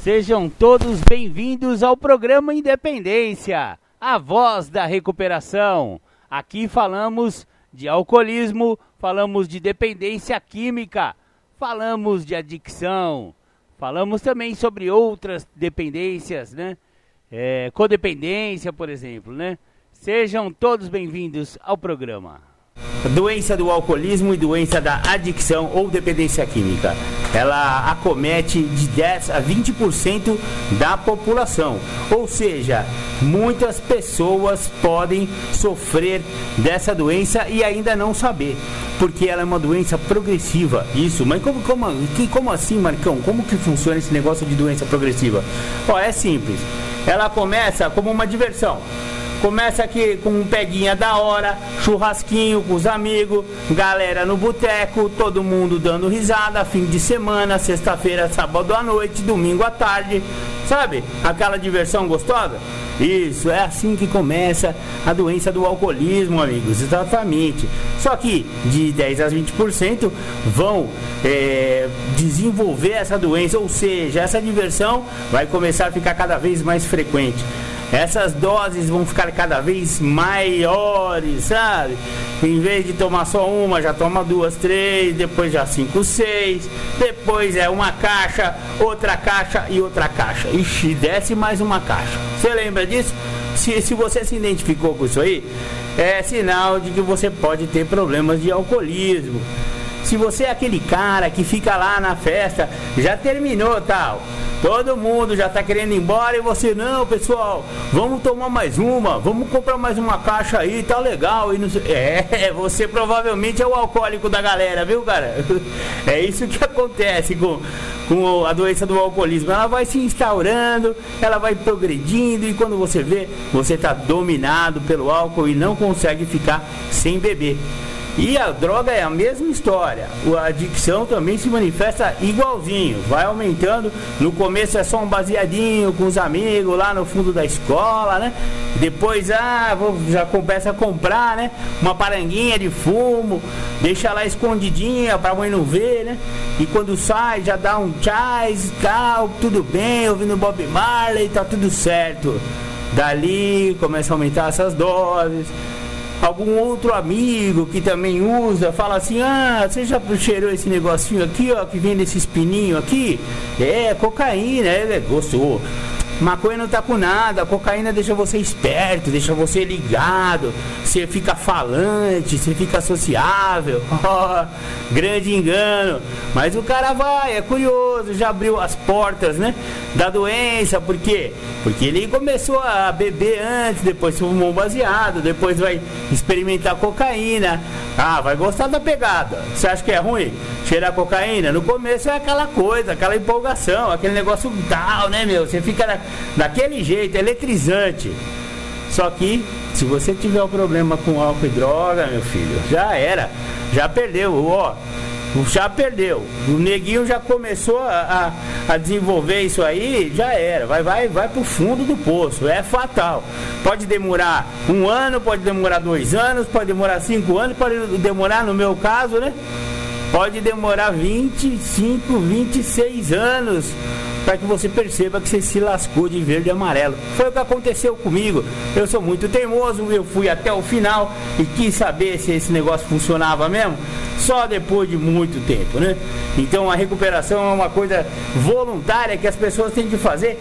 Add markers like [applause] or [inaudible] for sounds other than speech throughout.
Sejam todos bem-vindos ao programa Independência, a voz da recuperação. Aqui falamos de alcoolismo, falamos de dependência química, falamos de adicção, falamos também sobre outras dependências, né? É, codependência, por exemplo, né? Sejam todos bem-vindos ao programa. Doença do alcoolismo e doença da adicção ou dependência química. Ela acomete de 10 a 20% da população. Ou seja, muitas pessoas podem sofrer dessa doença e ainda não saber. Porque ela é uma doença progressiva. Isso, mas como, como, como assim, Marcão? Como que funciona esse negócio de doença progressiva? Ó, é simples. Ela começa como uma diversão. Começa aqui com um peguinha da hora, churrasquinho com os amigos, galera no boteco, todo mundo dando risada, fim de semana, sexta-feira, sábado à noite, domingo à tarde, sabe? Aquela diversão gostosa? Isso, é assim que começa a doença do alcoolismo, amigos, exatamente. Só que de 10 a 20% vão é, desenvolver essa doença, ou seja, essa diversão vai começar a ficar cada vez mais frequente essas doses vão ficar cada vez maiores, sabe? Em vez de tomar só uma, já toma duas, três, depois já cinco, seis, depois é uma caixa, outra caixa e outra caixa. Ixi, desce mais uma caixa. Você lembra disso? Se, se você se identificou com isso aí, é sinal de que você pode ter problemas de alcoolismo. Se você é aquele cara que fica lá na festa, já terminou tal Todo mundo já tá querendo ir embora e você, não, pessoal, vamos tomar mais uma, vamos comprar mais uma caixa aí, tá legal. E não sei... É, [laughs] você provavelmente é o alcoólico da galera, viu, cara? [laughs] É isso que acontece com, com a doença do alcoolismo. Ela vai se instaurando, ela vai progredindo e quando você vê, você tá dominado pelo álcool e não consegue ficar sem beber. E a droga é a mesma história. A adicção também se manifesta igualzinho, vai aumentando. No começo é só um baseadinho com os amigos lá no fundo da escola, né? Depois ah, já começa a comprar, né? Uma paranguinha de fumo, deixa lá escondidinha pra mãe não ver, né? E quando sai já dá um chás, tal, tudo bem, ouvindo Bob Marley, tá tudo certo. Dali começa a aumentar essas doses algum outro amigo que também usa, fala assim: ah, você já cheirou esse negocinho aqui, ó, que vem nesse espininho aqui? É, cocaína, é, gostou. Maconha não tá com nada, cocaína deixa você esperto, deixa você ligado, você fica falante, você fica sociável. [laughs] Grande engano. Mas o cara vai, é curioso, já abriu as portas, né? Da doença, por quê? Porque ele começou a beber antes, depois fumou baseado, depois vai experimentar cocaína. Ah, vai gostar da pegada. Você acha que é ruim? Cheirar cocaína? No começo é aquela coisa, aquela empolgação, aquele negócio tal, né, meu? Você fica na, daquele jeito, eletrizante. Só que se você tiver um problema com álcool e droga, meu filho, já era. Já perdeu, ó. Já perdeu. O neguinho já começou a, a, a, desenvolver isso aí, já era. Vai, vai, vai pro fundo do poço. É fatal. Pode demorar um ano, pode demorar dois anos, pode demorar cinco anos, pode demorar, no meu caso, né? Pode demorar 25, 26 anos para que você perceba que você se lascou de verde e amarelo. Foi o que aconteceu comigo. Eu sou muito teimoso, eu fui até o final e quis saber se esse negócio funcionava mesmo só depois de muito tempo, né? Então a recuperação é uma coisa voluntária que as pessoas têm que fazer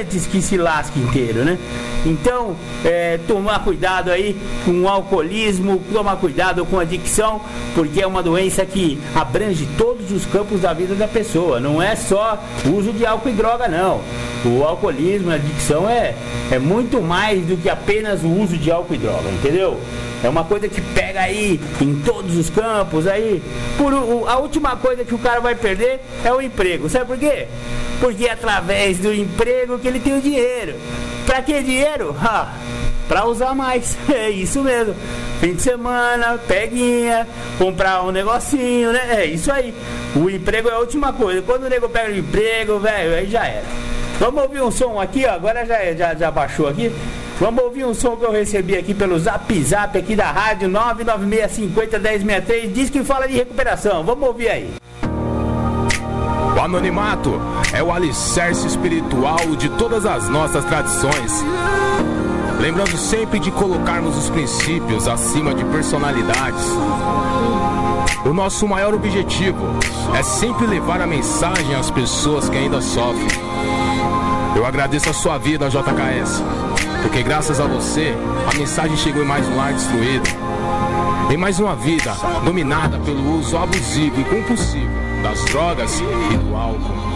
antes que se lasque inteiro, né? Então, é, tomar cuidado aí com o alcoolismo, tomar cuidado com a adicção, porque é uma doença que abrange todos os campos da vida da pessoa. Não é só uso de álcool e droga, não. O alcoolismo, a adicção é, é muito mais do que apenas o uso de álcool e droga, entendeu? É uma coisa que pega aí em todos os campos aí. Por, a última coisa que o cara vai perder é o emprego. Sabe por quê? Porque é através do emprego que ele tem o dinheiro. Pra que dinheiro? Ah, pra usar mais. [laughs] É isso mesmo. Fim de semana, peguinha, comprar um negocinho, né? É isso aí. O emprego é a última coisa. Quando o nego pega o emprego, velho, aí já era. Vamos ouvir um som aqui, ó. Agora já, já, já baixou aqui. Vamos ouvir um som que eu recebi aqui pelo Zap Zap aqui da rádio 996501063. Diz que fala de recuperação. Vamos ouvir aí. O anonimato é o alicerce espiritual de todas as nossas tradições. Lembrando sempre de colocarmos os princípios acima de personalidades. O nosso maior objetivo é sempre levar a mensagem às pessoas que ainda sofrem. Eu agradeço a sua vida, JKS, porque graças a você a mensagem chegou em mais um lar destruído, em mais uma vida dominada pelo uso abusivo e compulsivo das drogas e do álcool.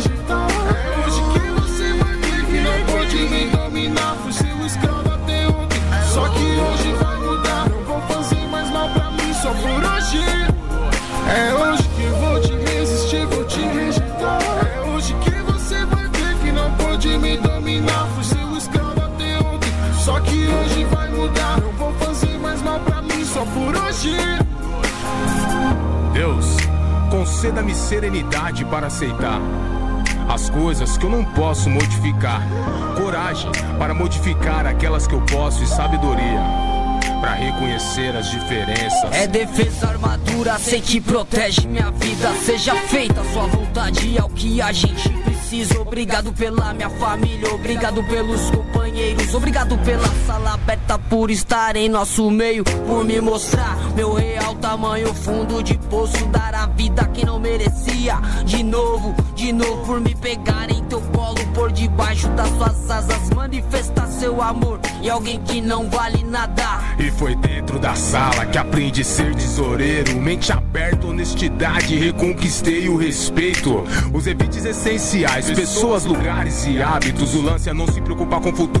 Hoje. Deus, conceda-me serenidade para aceitar as coisas que eu não posso modificar, coragem para modificar aquelas que eu posso e sabedoria para reconhecer as diferenças. É defesa, armadura, sei que protege minha vida. Seja feita sua vontade, é o que a gente precisa. Obrigado pela minha família, obrigado pelos companheiros, obrigado pela sala aberta por estar em nosso meio, por me mostrar meu real tamanho, fundo de poço, dar a vida a quem não merecia. De novo, de novo, por me pegar em teu colo, por debaixo das suas asas, manifestar seu amor e alguém que não vale nada. E foi dentro da sala que aprendi a ser tesoureiro. Mente aberta, honestidade, reconquistei o respeito. Os evites essenciais, pessoas, lugares e hábitos. O lance é não se preocupar com o futuro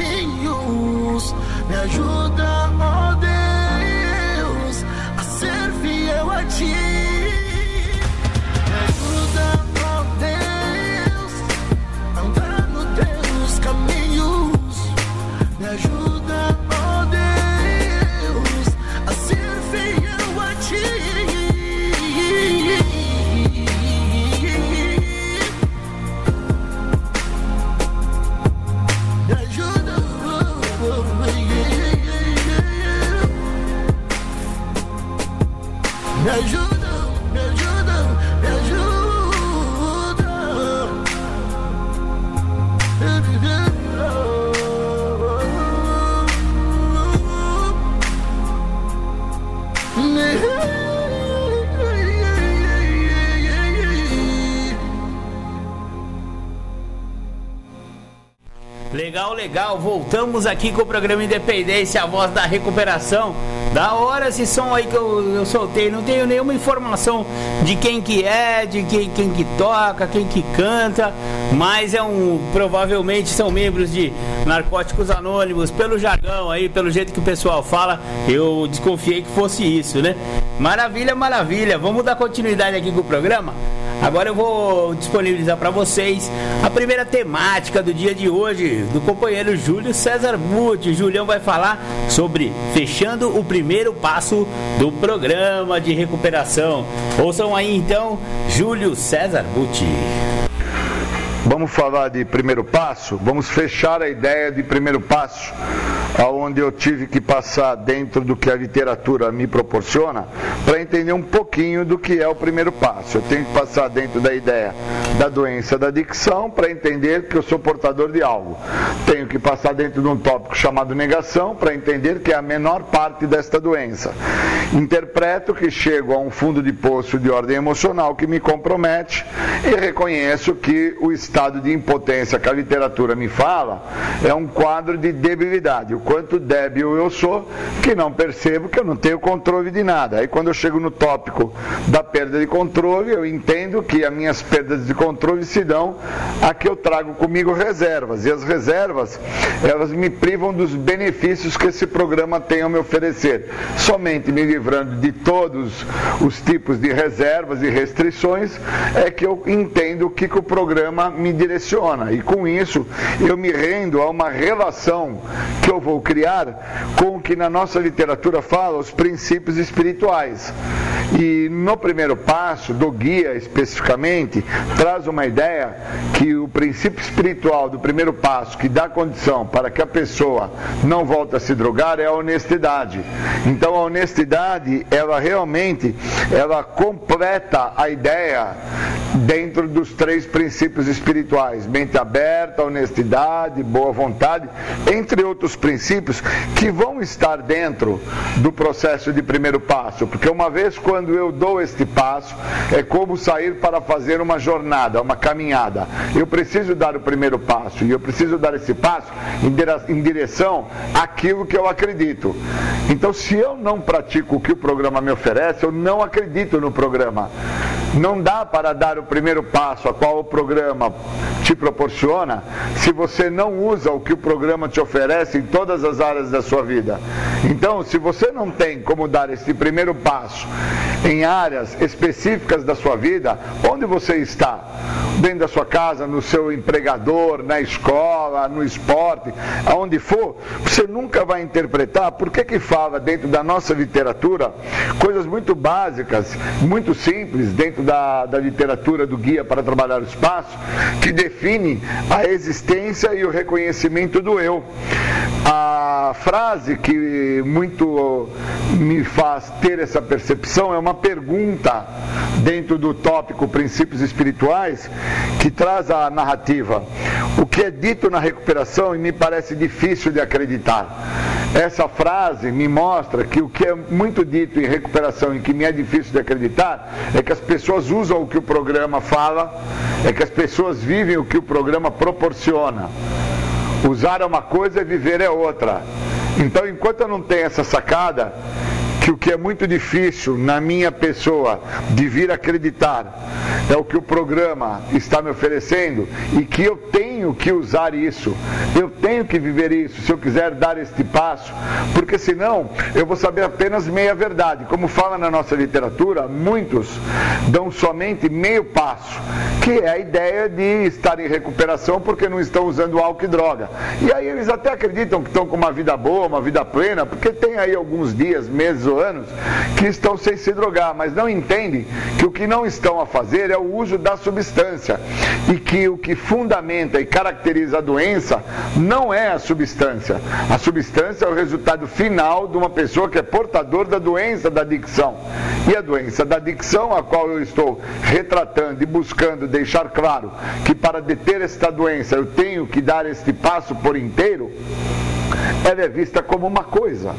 Caminhos. Me ajuda, oh Me ajuda, me ajuda, me ajuda. Legal, legal. Voltamos aqui com o programa Independência, a voz da recuperação. Da hora esse som aí que eu, eu soltei. Não tenho nenhuma informação de quem que é, de quem, quem que toca, quem que canta. Mas é um. Provavelmente são membros de Narcóticos Anônimos. Pelo jargão aí, pelo jeito que o pessoal fala, eu desconfiei que fosse isso, né? Maravilha, maravilha. Vamos dar continuidade aqui com o programa? Agora eu vou disponibilizar para vocês a primeira temática do dia de hoje do companheiro Júlio César Butti. Julião vai falar sobre fechando o primeiro passo do programa de recuperação. Ouçam aí então, Júlio César Butti. Vamos falar de primeiro passo? Vamos fechar a ideia de primeiro passo, aonde eu tive que passar dentro do que a literatura me proporciona, para entender um pouquinho do que é o primeiro passo. Eu tenho que passar dentro da ideia da doença da adicção para entender que eu sou portador de algo. Tenho que passar dentro de um tópico chamado negação para entender que é a menor parte desta doença. Interpreto que chego a um fundo de poço de ordem emocional que me compromete e reconheço que o estado de impotência que a literatura me fala é um quadro de debilidade. O quanto débil eu sou, que não percebo que eu não tenho controle de nada. Aí quando eu chego no tópico da perda de controle, eu entendo que as minhas perdas de controle se dão a que eu trago comigo reservas. E as reservas, elas me privam dos benefícios que esse programa tem a me oferecer. Somente me livrando de todos os tipos de reservas e restrições é que eu entendo o que, que o programa me direciona. E com isso, eu me rendo a uma relação que eu vou criar com o que na nossa literatura fala os princípios espirituais. E no primeiro passo, do guia especificamente, traz uma ideia que o princípio espiritual do primeiro passo, que dá condição para que a pessoa não volte a se drogar, é a honestidade. Então a honestidade, ela realmente, ela completa a ideia dentro dos três princípios espirituais: mente aberta, honestidade, boa vontade, entre outros princípios que vão estar dentro do processo de primeiro passo, porque uma vez quando eu dou este passo, é como sair para fazer uma jornada, uma caminhada. Eu preciso dar o primeiro passo e eu preciso dar esse passo em direção àquilo que eu acredito. Então, se eu não pratico o que o programa me oferece, eu não acredito no programa. Não dá para dar o primeiro passo a qual o programa te proporciona se você não usa o que o programa te oferece em todas as áreas da sua vida. Então, se você não tem como dar esse primeiro passo em áreas específicas da sua vida, onde você está? Dentro da sua casa, no seu empregador, na escola, no esporte, aonde for, você nunca vai interpretar por que que fala dentro da nossa literatura coisas muito básicas, muito simples, dentro da, da literatura do Guia para Trabalhar o Espaço, que define a existência e o reconhecimento do eu. A frase que muito me faz ter essa percepção é uma pergunta dentro do tópico Princípios Espirituais que traz a narrativa. O que é dito na recuperação e me parece difícil de acreditar. Essa frase me mostra que o que é muito dito em recuperação e que me é difícil de acreditar é que as pessoas usam o que o programa fala, é que as pessoas vivem o que o programa proporciona. Usar é uma coisa e viver é outra. Então, enquanto eu não tenho essa sacada, que o que é muito difícil na minha pessoa de vir acreditar é o que o programa está me oferecendo e que eu tenho que usar isso, eu tenho que viver isso se eu quiser dar este passo, porque senão eu vou saber apenas meia verdade. Como fala na nossa literatura, muitos dão somente meio passo, que é a ideia de estar em recuperação porque não estão usando álcool e droga. E aí eles até acreditam que estão com uma vida boa, uma vida plena, porque tem aí alguns dias, meses ou anos que estão sem se drogar, mas não entendem que o que não estão a fazer é o uso da substância e que o que fundamenta e caracteriza a doença não é a substância. A substância é o resultado final de uma pessoa que é portador da doença da adicção. E a doença da adicção, a qual eu estou retratando e buscando deixar claro que para deter esta doença eu tenho que dar este passo por inteiro, ela é vista como uma coisa.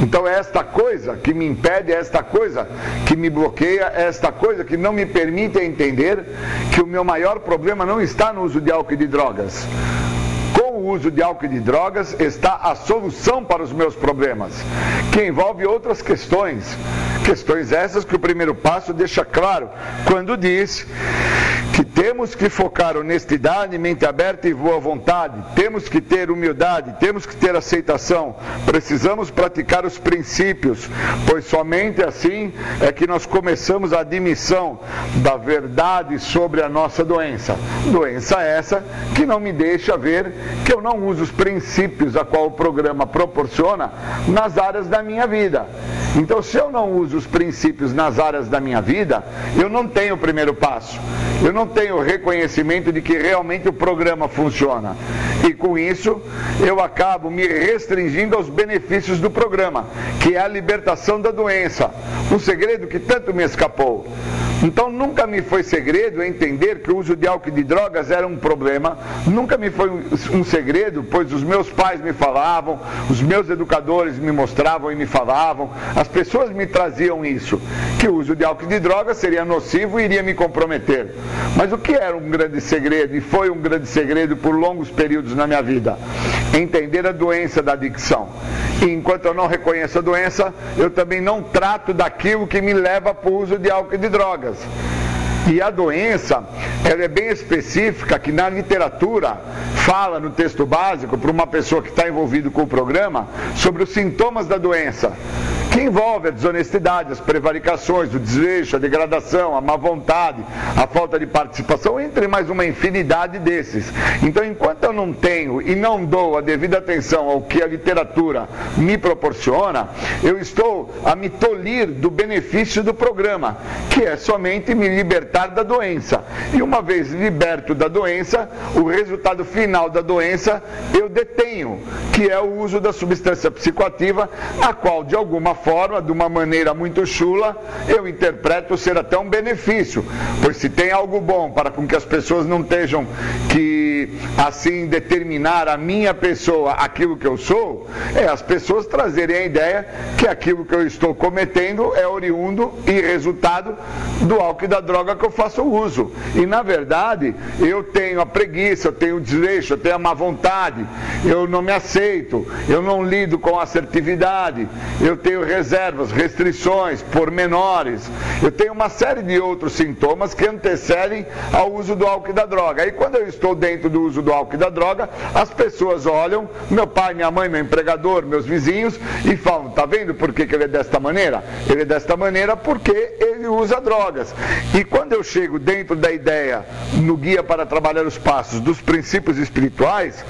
Então é esta coisa que me impede, é esta coisa que me bloqueia, é esta coisa que não me permite entender que o meu maior problema não está no uso de álcool e de drogas. O uso de álcool e de drogas está a solução para os meus problemas, que envolve outras questões. Questões essas que o primeiro passo deixa claro quando diz que temos que focar honestidade, mente aberta e boa vontade, temos que ter humildade, temos que ter aceitação, precisamos praticar os princípios, pois somente assim é que nós começamos a admissão da verdade sobre a nossa doença. Doença essa que não me deixa ver que eu não uso os princípios a qual o programa proporciona nas áreas da minha vida. Então, se eu não uso os princípios nas áreas da minha vida, eu não tenho o primeiro passo. Eu não tenho o reconhecimento de que realmente o programa funciona. E com isso, eu acabo me restringindo aos benefícios do programa, que é a libertação da doença. Um segredo que tanto me escapou. Então nunca me foi segredo entender que o uso de álcool e de drogas era um problema, nunca me foi um segredo, pois os meus pais me falavam, os meus educadores me mostravam e me falavam, as pessoas me traziam isso, que o uso de álcool e de drogas seria nocivo e iria me comprometer. Mas o que era um grande segredo, e foi um grande segredo por longos períodos na minha vida? Entender a doença da adicção. E enquanto eu não reconheço a doença, eu também não trato daquilo que me leva para o uso de álcool e de drogas. horas. E a doença, ela é bem específica, que na literatura fala no texto básico, para uma pessoa que está envolvida com o programa, sobre os sintomas da doença que envolve a desonestidade, as prevaricações, o desleixo, a degradação, a má vontade, a falta de participação, entre mais uma infinidade desses. Então, enquanto eu não tenho e não dou a devida atenção ao que a literatura me proporciona, eu estou a me tolir do benefício do programa, que é somente me libertar da doença. E uma vez liberto da doença, o resultado final da doença eu detenho, que é o uso da substância psicoativa, a qual de alguma forma, de uma maneira muito chula, eu interpreto ser até um benefício. Pois se tem algo bom para com que as pessoas não estejam que assim determinar a minha pessoa aquilo que eu sou, é as pessoas trazerem a ideia que aquilo que eu estou cometendo é oriundo e resultado do álcool e da droga que eu faço uso. E na verdade, eu tenho a preguiça, eu tenho o desleixo, eu tenho a má vontade, eu não me aceito, eu não lido com assertividade, eu tenho reservas, restrições, pormenores. Eu tenho uma série de outros sintomas que antecedem ao uso do álcool e da droga. Aí quando eu estou dentro do uso do álcool e da droga, as pessoas olham, meu pai, minha mãe, meu empregador, meus vizinhos, e falam, tá vendo por que, que ele é desta maneira? Ele é desta maneira porque ele usa drogas. E quando eu chego dentro da ideia, no guia para trabalhar os passos dos princípios espirituais,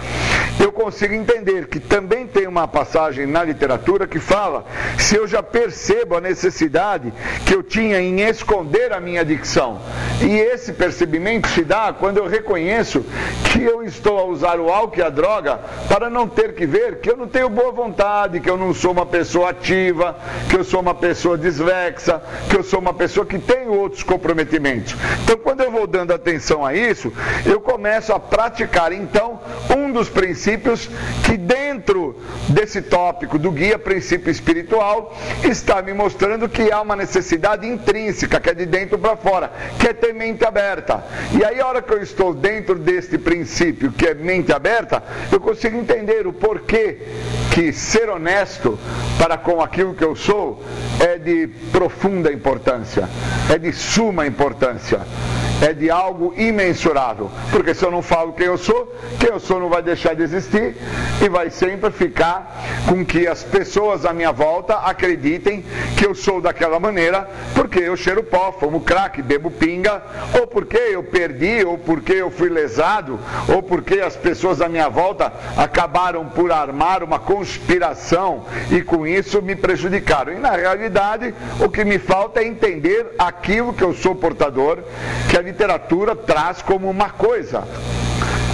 eu consigo entender que também tem uma passagem na literatura que fala se eu já percebo a necessidade que eu tinha em esconder a minha adicção. E esse percebimento se dá quando eu reconheço que eu estou a usar o álcool e a droga para não ter que ver que eu não tenho boa vontade, que eu não sou uma pessoa ativa, que eu sou uma pessoa desvexa, que eu sou uma pessoa que tem outros comprometimentos. Então, quando eu vou dando atenção a isso, eu começo a praticar então um dos princípios que dentro desse tópico do guia princípio espiritual está me mostrando que há uma necessidade intrínseca, que é de dentro para fora, que é ter mente aberta. E aí, a hora que eu estou dentro deste princípio, que é mente aberta, eu consigo entender o porquê que ser honesto para com aquilo que eu sou é de profunda importância, é de suma importância é de algo imensurável. Porque se eu não falo quem eu sou, quem eu sou não vai deixar de existir e vai sempre ficar com que as pessoas à minha volta acreditem que eu sou daquela maneira, porque eu cheiro pó, fumo crack, bebo pinga, ou porque eu perdi, ou porque eu fui lesado, ou porque as pessoas à minha volta acabaram por armar uma conspiração e com isso me prejudicaram. E na realidade, o que me falta é entender aquilo que eu sou portador, que a literatura traz como uma coisa.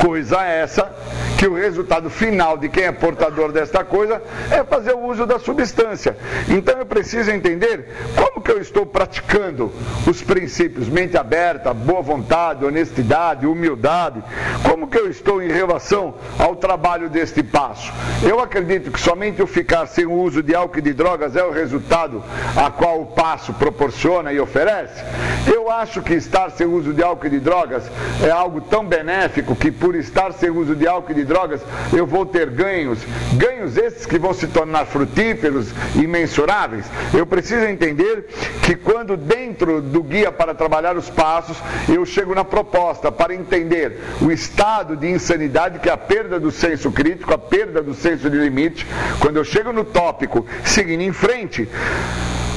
Coisa essa que o resultado final de quem é portador desta coisa é fazer o uso da substância. Então eu preciso entender como que eu estou praticando os princípios mente aberta, boa vontade, honestidade, humildade. Como que eu estou em relação ao trabalho deste passo? Eu acredito que somente o ficar sem o uso de álcool e de drogas é o resultado a qual o passo proporciona e oferece. Eu acho que estar sem uso de álcool e de drogas é algo tão benéfico que por estar sem uso de álcool e de drogas, eu vou ter ganhos, ganhos esses que vão se tornar frutíferos e mensuráveis. Eu preciso entender que quando dentro do guia para trabalhar os passos, eu chego na proposta para entender o estado de insanidade que é a perda do senso crítico, a perda do senso de limite, quando eu chego no tópico seguindo em frente,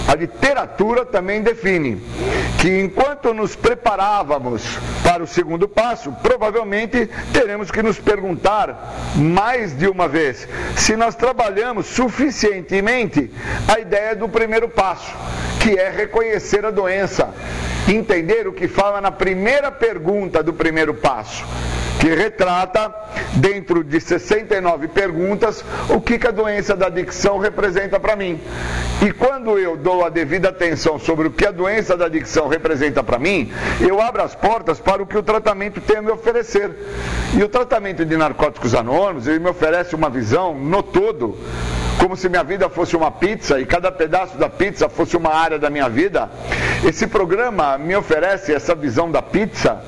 a literatura também define que enquanto nos preparávamos para o segundo passo, provavelmente teremos que nos perguntar mais de uma vez se nós trabalhamos suficientemente a ideia do primeiro passo, que é reconhecer a doença, entender o que fala na primeira pergunta do primeiro passo que retrata, dentro de 69 perguntas, o que, que a doença da adicção representa para mim. E quando eu dou a devida atenção sobre o que a doença da adicção representa para mim, eu abro as portas para o que o tratamento tem a me oferecer. E o tratamento de narcóticos anônimos, ele me oferece uma visão no todo como se minha vida fosse uma pizza e cada pedaço da pizza fosse uma área da minha vida. Esse programa me oferece essa visão da pizza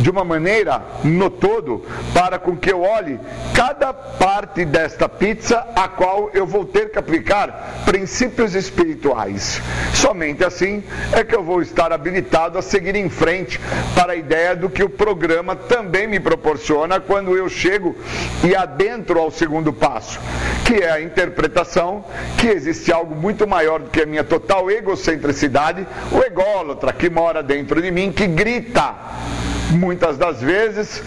de uma maneira no todo, para com que eu olhe cada parte desta pizza a qual eu vou ter que aplicar princípios espirituais. Somente assim é que eu vou estar habilitado a seguir em frente para a ideia do que o programa também me proporciona quando eu chego e adentro ao segundo passo, que é a interpretação interpretação que existe algo muito maior do que a minha total egocentricidade, o ególatra que mora dentro de mim, que grita muitas das vezes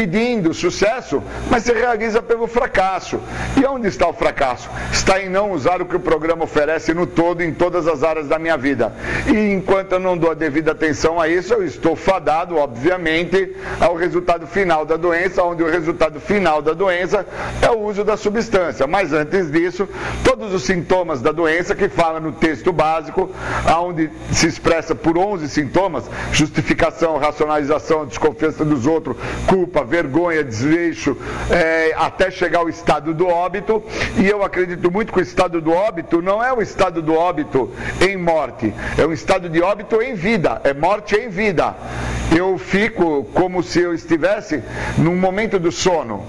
pedindo sucesso, mas se realiza pelo fracasso. E onde está o fracasso? Está em não usar o que o programa oferece no todo, em todas as áreas da minha vida. E enquanto eu não dou a devida atenção a isso, eu estou fadado, obviamente, ao resultado final da doença, onde o resultado final da doença é o uso da substância. Mas antes disso, todos os sintomas da doença que fala no texto básico, onde se expressa por 11 sintomas, justificação, racionalização, desconfiança dos outros, culpa, vergonha, desleixo, é, até chegar ao estado do óbito. E eu acredito muito que o estado do óbito não é o estado do óbito em morte, é um estado de óbito em vida, é morte em vida. Eu fico como se eu estivesse num momento do sono.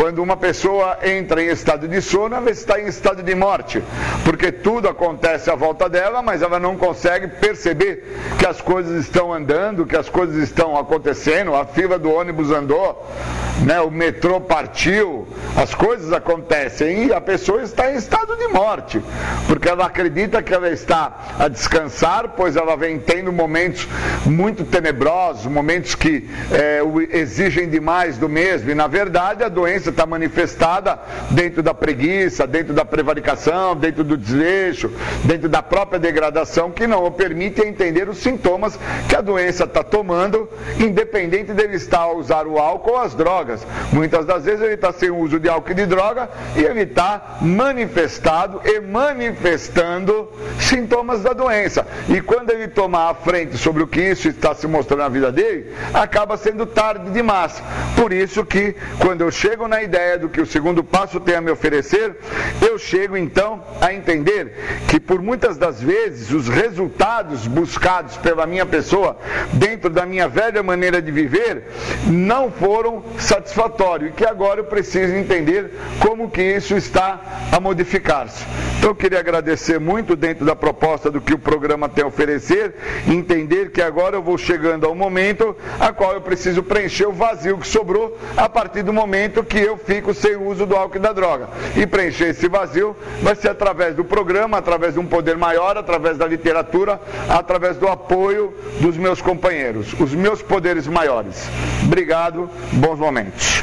Quando uma pessoa entra em estado de sono, ela está em estado de morte, porque tudo acontece à volta dela, mas ela não consegue perceber que as coisas estão andando, que as coisas estão acontecendo, a fila do ônibus andou, né, o metrô partiu, as coisas acontecem e a pessoa está em estado de morte, porque ela acredita que ela está a descansar, pois ela vem tendo momentos muito tenebrosos, momentos que é, exigem demais do mesmo, e na verdade a doença está manifestada dentro da preguiça, dentro da prevaricação, dentro do desleixo, dentro da própria degradação, que não o permite entender os sintomas que a doença está tomando, independente dele estar a usar o álcool ou as drogas. Muitas das vezes ele está sem uso de álcool e de droga e ele está manifestado e manifestando sintomas da doença. E quando ele tomar a frente sobre o que isso está se mostrando na vida dele, acaba sendo tarde demais. Por isso que quando eu chego na ideia do que o segundo passo tem a me oferecer, eu chego então a entender que por muitas das vezes os resultados buscados pela minha pessoa dentro da minha velha maneira de viver não foram satisfatórios e que agora eu preciso entender como que isso está a modificar-se. Então eu queria agradecer muito dentro da proposta do que o programa tem a oferecer, entender que agora eu vou chegando ao momento a qual eu preciso preencher o vazio que sobrou a partir do momento que eu fico sem o uso do álcool e da droga. E preencher esse vazio vai ser através do programa, através de um poder maior, através da literatura, através do apoio dos meus companheiros, os meus poderes maiores. Obrigado, bons momentos.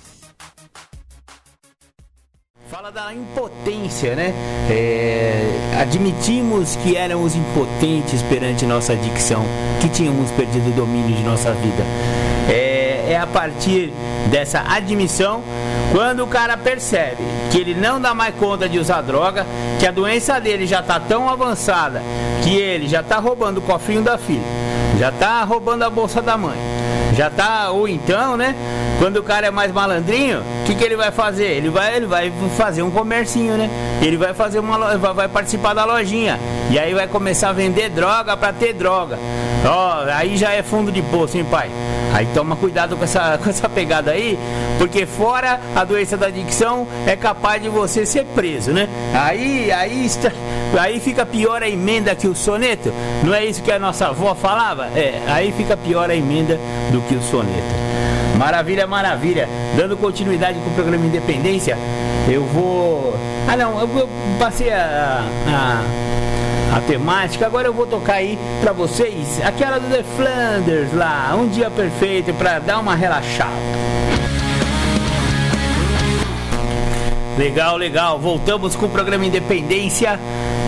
Fala da impotência, né? É, admitimos que éramos impotentes perante nossa adicção, que tínhamos perdido o domínio de nossa vida. É, é a partir dessa admissão quando o cara percebe que ele não dá mais conta de usar droga, que a doença dele já está tão avançada que ele já está roubando o cofrinho da filha, já está roubando a bolsa da mãe, já tá, ou então, né? Quando o cara é mais malandrinho, que, que ele vai fazer? Ele vai, ele vai fazer um comercinho, né? Ele vai fazer uma vai participar da lojinha. E aí vai começar a vender droga para ter droga. Ó, aí já é fundo de poço, hein, pai? Aí toma cuidado com essa, [laughs] com essa pegada aí, porque fora a doença da adicção é capaz de você ser preso, né? Aí, aí, está, aí fica pior a emenda que o soneto. Não é isso que a nossa avó falava? É, aí fica pior a emenda do que o soneto. Maravilha, maravilha. Dando continuidade com o programa Independência, eu vou. Ah, não, eu passei a, a, a temática, agora eu vou tocar aí pra vocês aquela do The Flanders lá, um dia perfeito pra dar uma relaxada. Legal, legal. Voltamos com o programa Independência.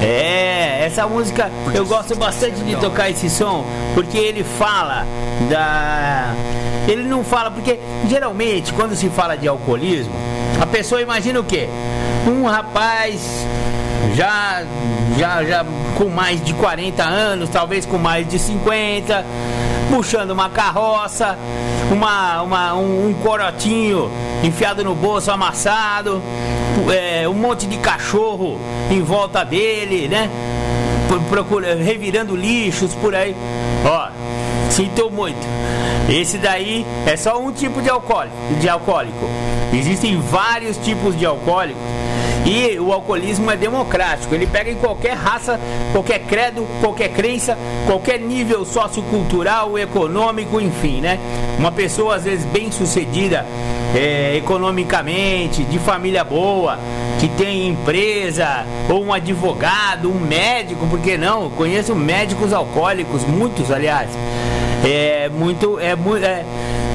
É, essa música eu gosto bastante de tocar esse som porque ele fala da. Ele não fala, porque geralmente quando se fala de alcoolismo, a pessoa imagina o quê? Um rapaz já, já, já com mais de 40 anos, talvez com mais de 50, puxando uma carroça, uma, uma, um, um corotinho enfiado no bolso amassado, é, um monte de cachorro em volta dele, né? Procura, revirando lixos por aí. Ó, sinto muito. Esse daí é só um tipo de alcoólico, de alcoólico. Existem vários tipos de alcoólicos e o alcoolismo é democrático, ele pega em qualquer raça, qualquer credo, qualquer crença, qualquer nível sociocultural, econômico, enfim, né? Uma pessoa às vezes bem sucedida é, economicamente, de família boa, que tem empresa, ou um advogado, um médico, por que não? Eu conheço médicos alcoólicos, muitos aliás. É muito. É, é,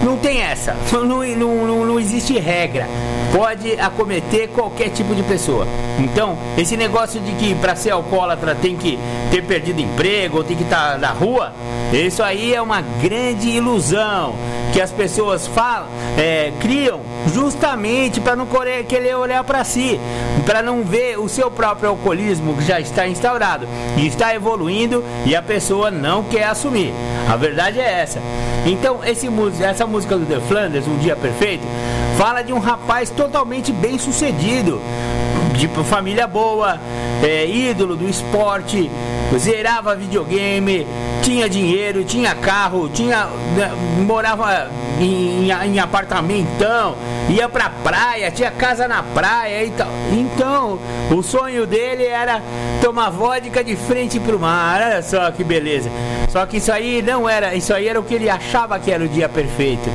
não tem essa, não, não, não, não existe regra pode acometer qualquer tipo de pessoa. Então, esse negócio de que para ser alcoólatra tem que ter perdido emprego ou tem que estar tá na rua, isso aí é uma grande ilusão que as pessoas falam, é, criam justamente para não querer olhar para si, para não ver o seu próprio alcoolismo que já está instaurado e está evoluindo e a pessoa não quer assumir. A verdade é essa. Então, esse, essa música do The Flanders, Um Dia Perfeito, fala de um rapaz totalmente bem sucedido, de família boa, é, ídolo do esporte, zerava videogame, tinha dinheiro, tinha carro, tinha né, morava em, em apartamentão, ia pra praia, tinha casa na praia e tal. Então, o sonho dele era tomar vodka de frente pro mar. Olha só que beleza. Só que isso aí não era, isso aí era o que ele achava que era o dia perfeito.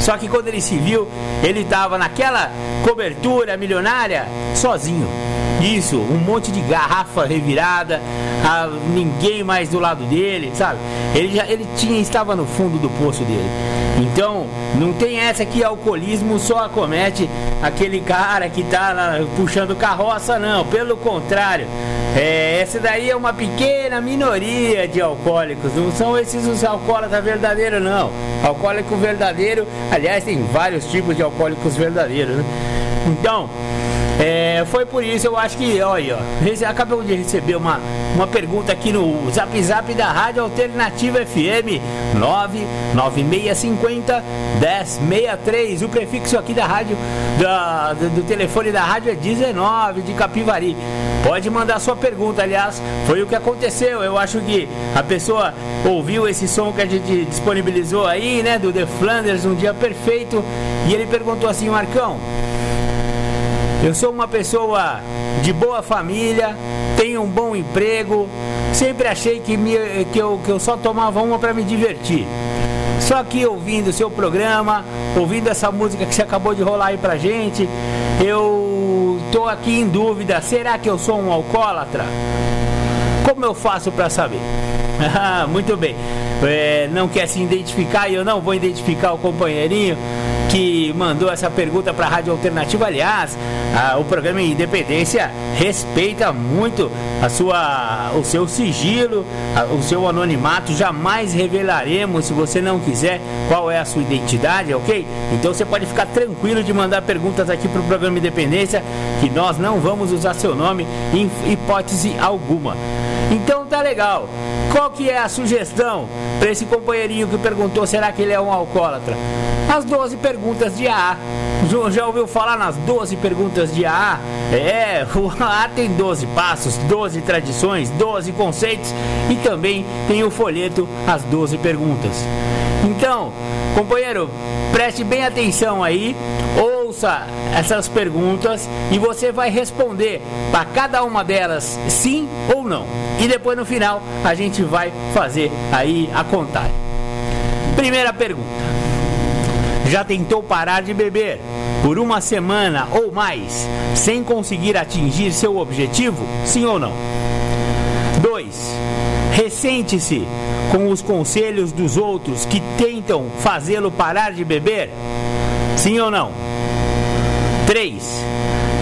Só que quando ele se viu, ele estava naquela cobertura milionária sozinho. Isso, um monte de garrafa revirada, a, ninguém mais do lado dele, sabe? Ele já ele tinha estava no fundo do poço dele. Então, não tem essa que alcoolismo só acomete aquele cara que está puxando carroça, não. Pelo contrário, é, essa daí é uma pequena minoria de alcoólicos. Não são esses os alcoólatras verdadeiros, não. Alcoólico verdadeiro, aliás, tem vários tipos de alcoólicos verdadeiros. Né? Então, é, foi por isso, eu acho que, olha, ó, acabamos de receber uma, uma pergunta aqui no Zap Zap da Rádio Alternativa FM 99650 1063. O prefixo aqui da rádio, da, do, telefone da rádio é 19 de Capivari. Pode mandar sua pergunta, aliás, foi o que aconteceu. Eu acho que a pessoa ouviu esse som que a gente disponibilizou aí, né, do The Flanders, um dia perfeito, e ele perguntou assim, Marcão. Eu sou uma pessoa de boa família, tenho um bom emprego, sempre achei que, me, que, eu, que eu só tomava uma para me divertir. Só que ouvindo o seu programa, ouvindo essa música que você acabou de rolar aí pra gente, eu tô aqui em dúvida, será que eu sou um alcoólatra? Como eu faço para saber? [laughs] Muito bem. É, não quer se identificar e eu não vou identificar o companheirinho. que mandou essa pergunta para a Rádio Alternativa. Aliás, a, o programa Independência respeita muito a sua, o seu sigilo, a, o seu anonimato. Jamais revelaremos, se você não quiser, qual é a sua identidade, ok? Então você pode ficar tranquilo de mandar perguntas aqui para o programa Independência, que nós não vamos usar seu nome em hipótese alguma. Então tá legal. Qual que é a sugestão para esse companheirinho que perguntou será que ele é um alcoólatra? As 12 perguntas de AA. Já ouviu falar nas 12 perguntas de AA? É, [laughs] o AA tem 12 passos, 12 tradições, 12 conceitos e também tem o folheto As 12 Perguntas. Então, companheiro, preste bem atenção aí, ouça essas perguntas e você vai responder para cada uma delas sim ou não. E depois no final a gente vai fazer aí a contagem. Primeira pergunta. Já tentou parar de beber por uma semana ou mais sem conseguir atingir seu objetivo? Sim ou não? 2. Ressente-se com os conselhos dos outros que tentam fazê-lo parar de beber? Sim ou não? 3.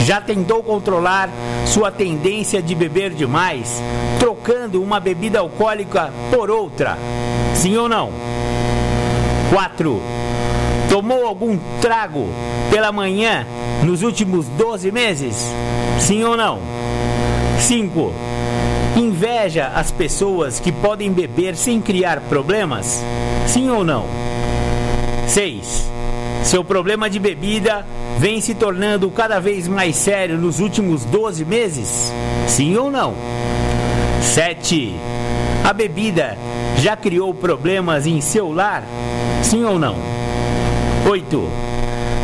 Já tentou controlar sua tendência de beber demais, trocando uma bebida alcoólica por outra? Sim ou não? 4. Tomou algum trago pela manhã nos últimos 12 meses? Sim ou não? 5. Inveja as pessoas que podem beber sem criar problemas? Sim ou não? 6. Seu problema de bebida vem se tornando cada vez mais sério nos últimos 12 meses? Sim ou não? 7. A bebida já criou problemas em seu lar? Sim ou não? 8.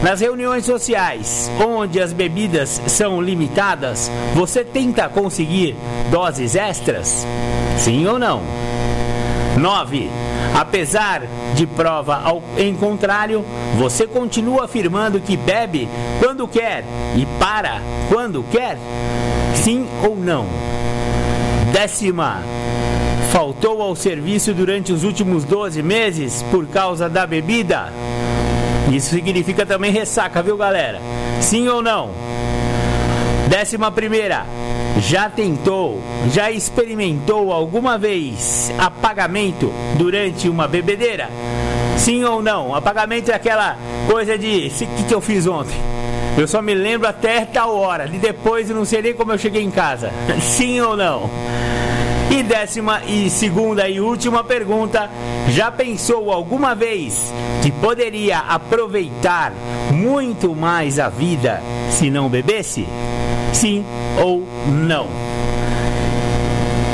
Nas reuniões sociais, onde as bebidas são limitadas, você tenta conseguir doses extras? Sim ou não? 9. Apesar de prova ao, em contrário, você continua afirmando que bebe quando quer e para quando quer? Sim ou não? Décima. Faltou ao serviço durante os últimos 12 meses por causa da bebida? Isso significa também ressaca, viu galera? Sim ou não? Décima primeira. Já tentou, já experimentou alguma vez apagamento durante uma bebedeira? Sim ou não? Apagamento é aquela coisa de. O que, que eu fiz ontem? Eu só me lembro até tal hora. E depois eu não sei nem como eu cheguei em casa. [laughs] Sim ou não? E décima e segunda e última pergunta: já pensou alguma vez que poderia aproveitar muito mais a vida se não bebesse? Sim ou não?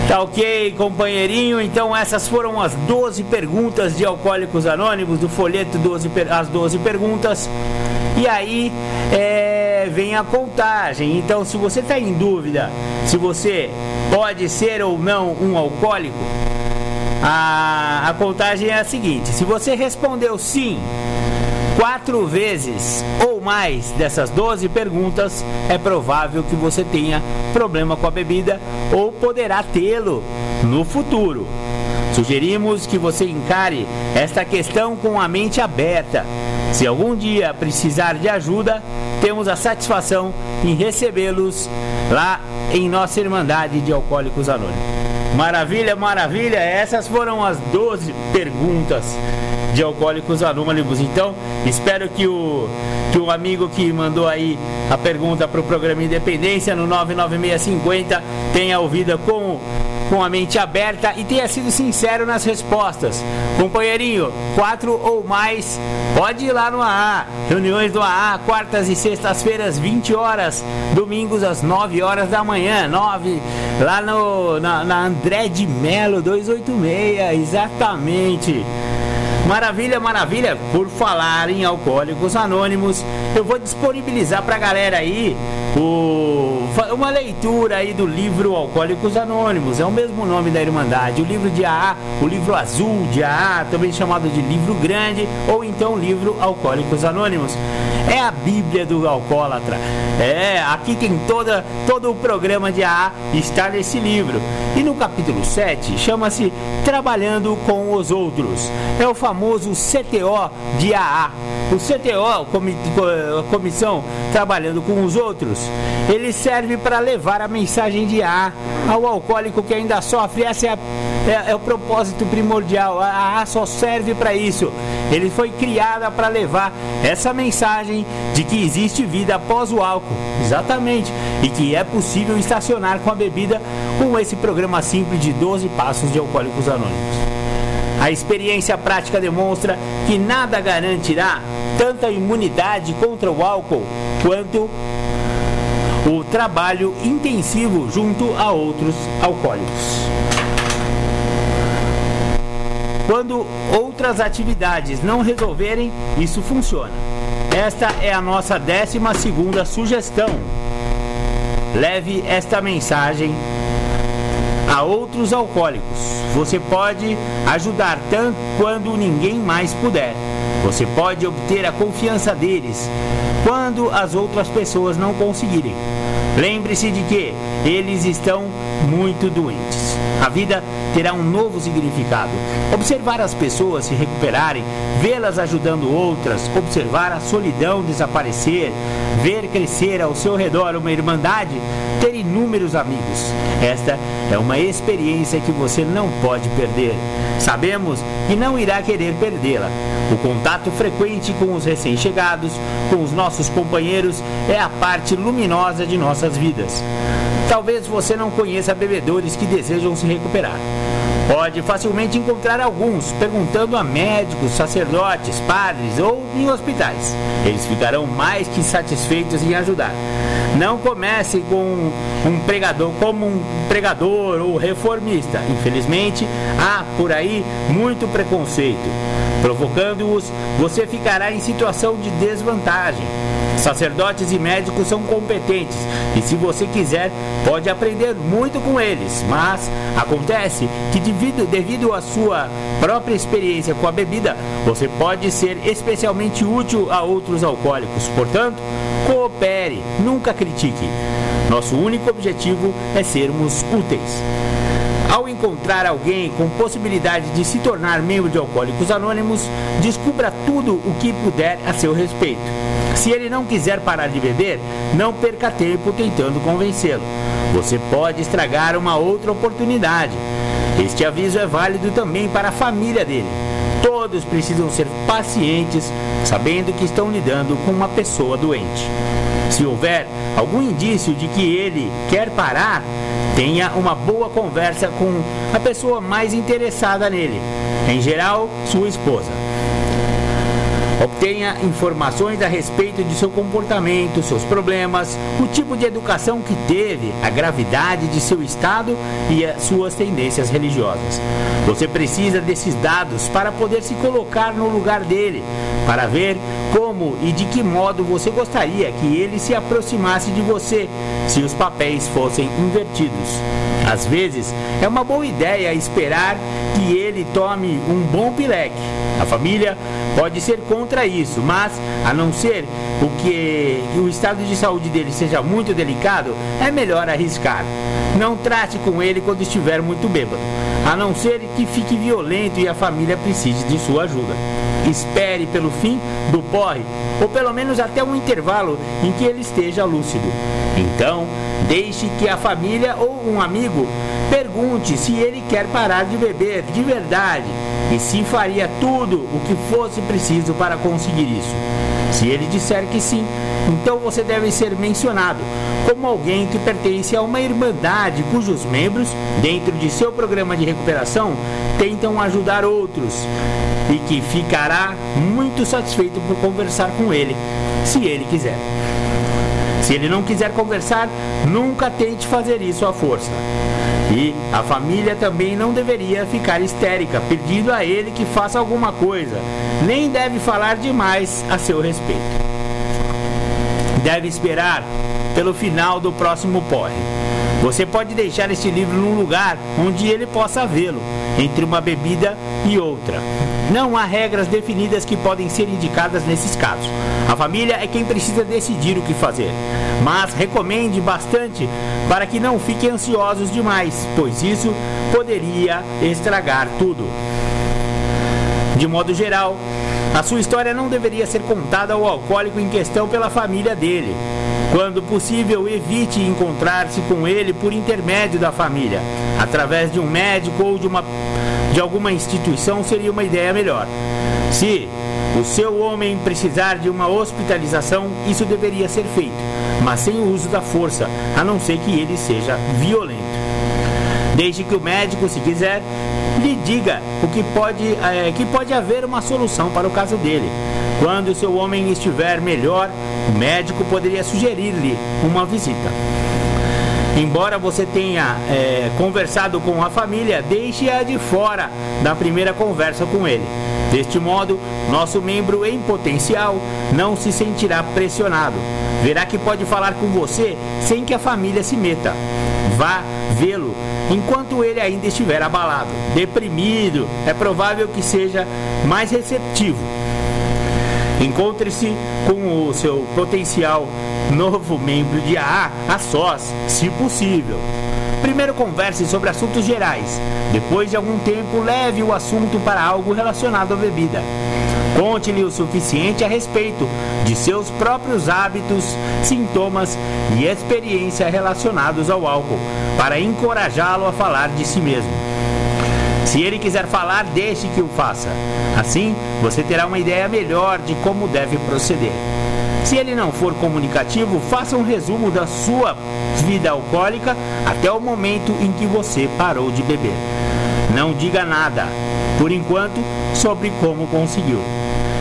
Tá ok, companheirinho? Então essas foram as 12 perguntas de Alcoólicos Anônimos do folheto 12, as 12 perguntas. E aí é, vem a contagem. Então, se você está em dúvida se você pode ser ou não um alcoólico, a, a contagem é a seguinte: se você respondeu sim quatro vezes ou mais dessas 12 perguntas, é provável que você tenha problema com a bebida ou poderá tê-lo no futuro. Sugerimos que você encare esta questão com a mente aberta. Se algum dia precisar de ajuda, temos a satisfação em recebê-los lá em nossa Irmandade de Alcoólicos Anônimos. Maravilha, maravilha! Essas foram as 12 perguntas de Alcoólicos Anônimos. Então, espero que o, que o amigo que mandou aí a pergunta para o programa Independência no 99650 tenha ouvido com com a mente aberta e tenha sido sincero nas respostas. Companheirinho, quatro ou mais, pode ir lá no AA. Reuniões do AA, quartas e sextas-feiras, 20 horas, domingos às 9 horas da manhã, 9, lá no, na, na André de Melo 286, exatamente. Maravilha, maravilha. Por falar em Alcoólicos Anônimos, eu vou disponibilizar pra galera aí o, uma leitura aí do livro Alcoólicos Anônimos. É um mesmo nome da Irmandade. O livro de AA, o livro azul de AA, também chamado de livro grande, ou então livro Alcoólicos Anônimos. É a Bíblia do alcoólatra. É, aqui tem toda, todo o programa de AA, está nesse livro. E no capítulo 7 chama-se Trabalhando com os Outros. É o famoso CTO de AA. O CTO, Comissão Trabalhando com os Outros, ele serve para levar a mensagem de AA ao alcoólico que ainda sofre. Esse é, é, é o propósito primordial. A AA só serve para isso. Ele foi criada para levar essa mensagem de que existe vida após o álcool. Exatamente. E que é possível estacionar com a bebida com esse programa simples de 12 passos de Alcoólicos Anônimos. A experiência prática demonstra que nada garantirá tanta imunidade contra o álcool quanto o trabalho intensivo junto a outros alcoólicos. Quando outras atividades não resolverem, isso funciona. Esta é a nossa décima segunda sugestão. Leve esta mensagem a outros alcoólicos. Você pode ajudar tanto quando ninguém mais puder. Você pode obter a confiança deles quando as outras pessoas não conseguirem. Lembre-se de que eles estão muito doentes. A vida terá um novo significado. Observar as pessoas se recuperarem, vê-las ajudando outras, observar a solidão desaparecer, ver crescer ao seu redor uma irmandade, ter inúmeros amigos. Esta é uma experiência que você não pode perder. Sabemos que não irá querer perdê-la. O contato frequente com os recém-chegados, com os nossos companheiros, é a parte luminosa de nossas vidas. Talvez você não conheça bebedores que desejam se recuperar. Pode facilmente encontrar alguns perguntando a médicos, sacerdotes, padres ou em hospitais. Eles ficarão mais que satisfeitos em ajudar. Não comece com um pregador como um pregador ou reformista. Infelizmente, há por aí muito preconceito. Provocando-os, você ficará em situação de desvantagem. Sacerdotes e médicos são competentes e, se você quiser, pode aprender muito com eles. Mas acontece que, devido, devido à sua própria experiência com a bebida, você pode ser especialmente útil a outros alcoólicos. Portanto, coopere, nunca critique. Nosso único objetivo é sermos úteis. Ao encontrar alguém com possibilidade de se tornar membro de Alcoólicos Anônimos, descubra tudo o que puder a seu respeito. Se ele não quiser parar de beber, não perca tempo tentando convencê-lo. Você pode estragar uma outra oportunidade. Este aviso é válido também para a família dele. Todos precisam ser pacientes, sabendo que estão lidando com uma pessoa doente. Se houver algum indício de que ele quer parar, tenha uma boa conversa com a pessoa mais interessada nele, em geral, sua esposa. Obtenha informações a respeito de seu comportamento, seus problemas, o tipo de educação que teve, a gravidade de seu estado e as suas tendências religiosas. Você precisa desses dados para poder se colocar no lugar dele, para ver como e de que modo você gostaria que ele se aproximasse de você se os papéis fossem invertidos. Às vezes, é uma boa ideia esperar que ele tome um bom pileque. A família pode ser contra isso, mas a não ser o que o estado de saúde dele seja muito delicado, é melhor arriscar. Não trate com ele quando estiver muito bêbado, a não ser que fique violento e a família precise de sua ajuda. Espere pelo fim do porre, ou pelo menos até um intervalo em que ele esteja lúcido. Então, deixe que a família ou um amigo pergunte se ele quer parar de beber de verdade e se faria tudo o que fosse preciso para conseguir isso. Se ele disser que sim, então você deve ser mencionado como alguém que pertence a uma irmandade cujos membros, dentro de seu programa de recuperação, tentam ajudar outros e que ficará muito satisfeito por conversar com ele, se ele quiser. Se ele não quiser conversar, nunca tente fazer isso à força. E a família também não deveria ficar histérica, pedindo a ele que faça alguma coisa, nem deve falar demais a seu respeito. Deve esperar pelo final do próximo porre. Você pode deixar este livro num lugar onde ele possa vê-lo, entre uma bebida e outra. Não há regras definidas que podem ser indicadas nesses casos. A família é quem precisa decidir o que fazer. Mas recomende bastante para que não fiquem ansiosos demais, pois isso poderia estragar tudo. De modo geral, a sua história não deveria ser contada ao alcoólico em questão pela família dele. Quando possível, evite encontrar-se com ele por intermédio da família. Através de um médico ou de, uma, de alguma instituição seria uma ideia melhor. Se o seu homem precisar de uma hospitalização, isso deveria ser feito, mas sem o uso da força, a não ser que ele seja violento. Desde que o médico, se quiser, lhe diga o que pode, é, que pode haver uma solução para o caso dele. Quando seu homem estiver melhor, o médico poderia sugerir-lhe uma visita. Embora você tenha é, conversado com a família, deixe-a de fora da primeira conversa com ele. Deste modo, nosso membro em potencial não se sentirá pressionado. Verá que pode falar com você sem que a família se meta. Vá vê-lo enquanto ele ainda estiver abalado, deprimido. É provável que seja mais receptivo. Encontre-se com o seu potencial novo membro de AA a sós, se possível. Primeiro converse sobre assuntos gerais. Depois de algum tempo, leve o assunto para algo relacionado à bebida. Conte-lhe o suficiente a respeito de seus próprios hábitos, sintomas e experiência relacionados ao álcool, para encorajá-lo a falar de si mesmo. Se ele quiser falar, deixe que o faça. Assim, você terá uma ideia melhor de como deve proceder. Se ele não for comunicativo, faça um resumo da sua vida alcoólica até o momento em que você parou de beber. Não diga nada, por enquanto, sobre como conseguiu.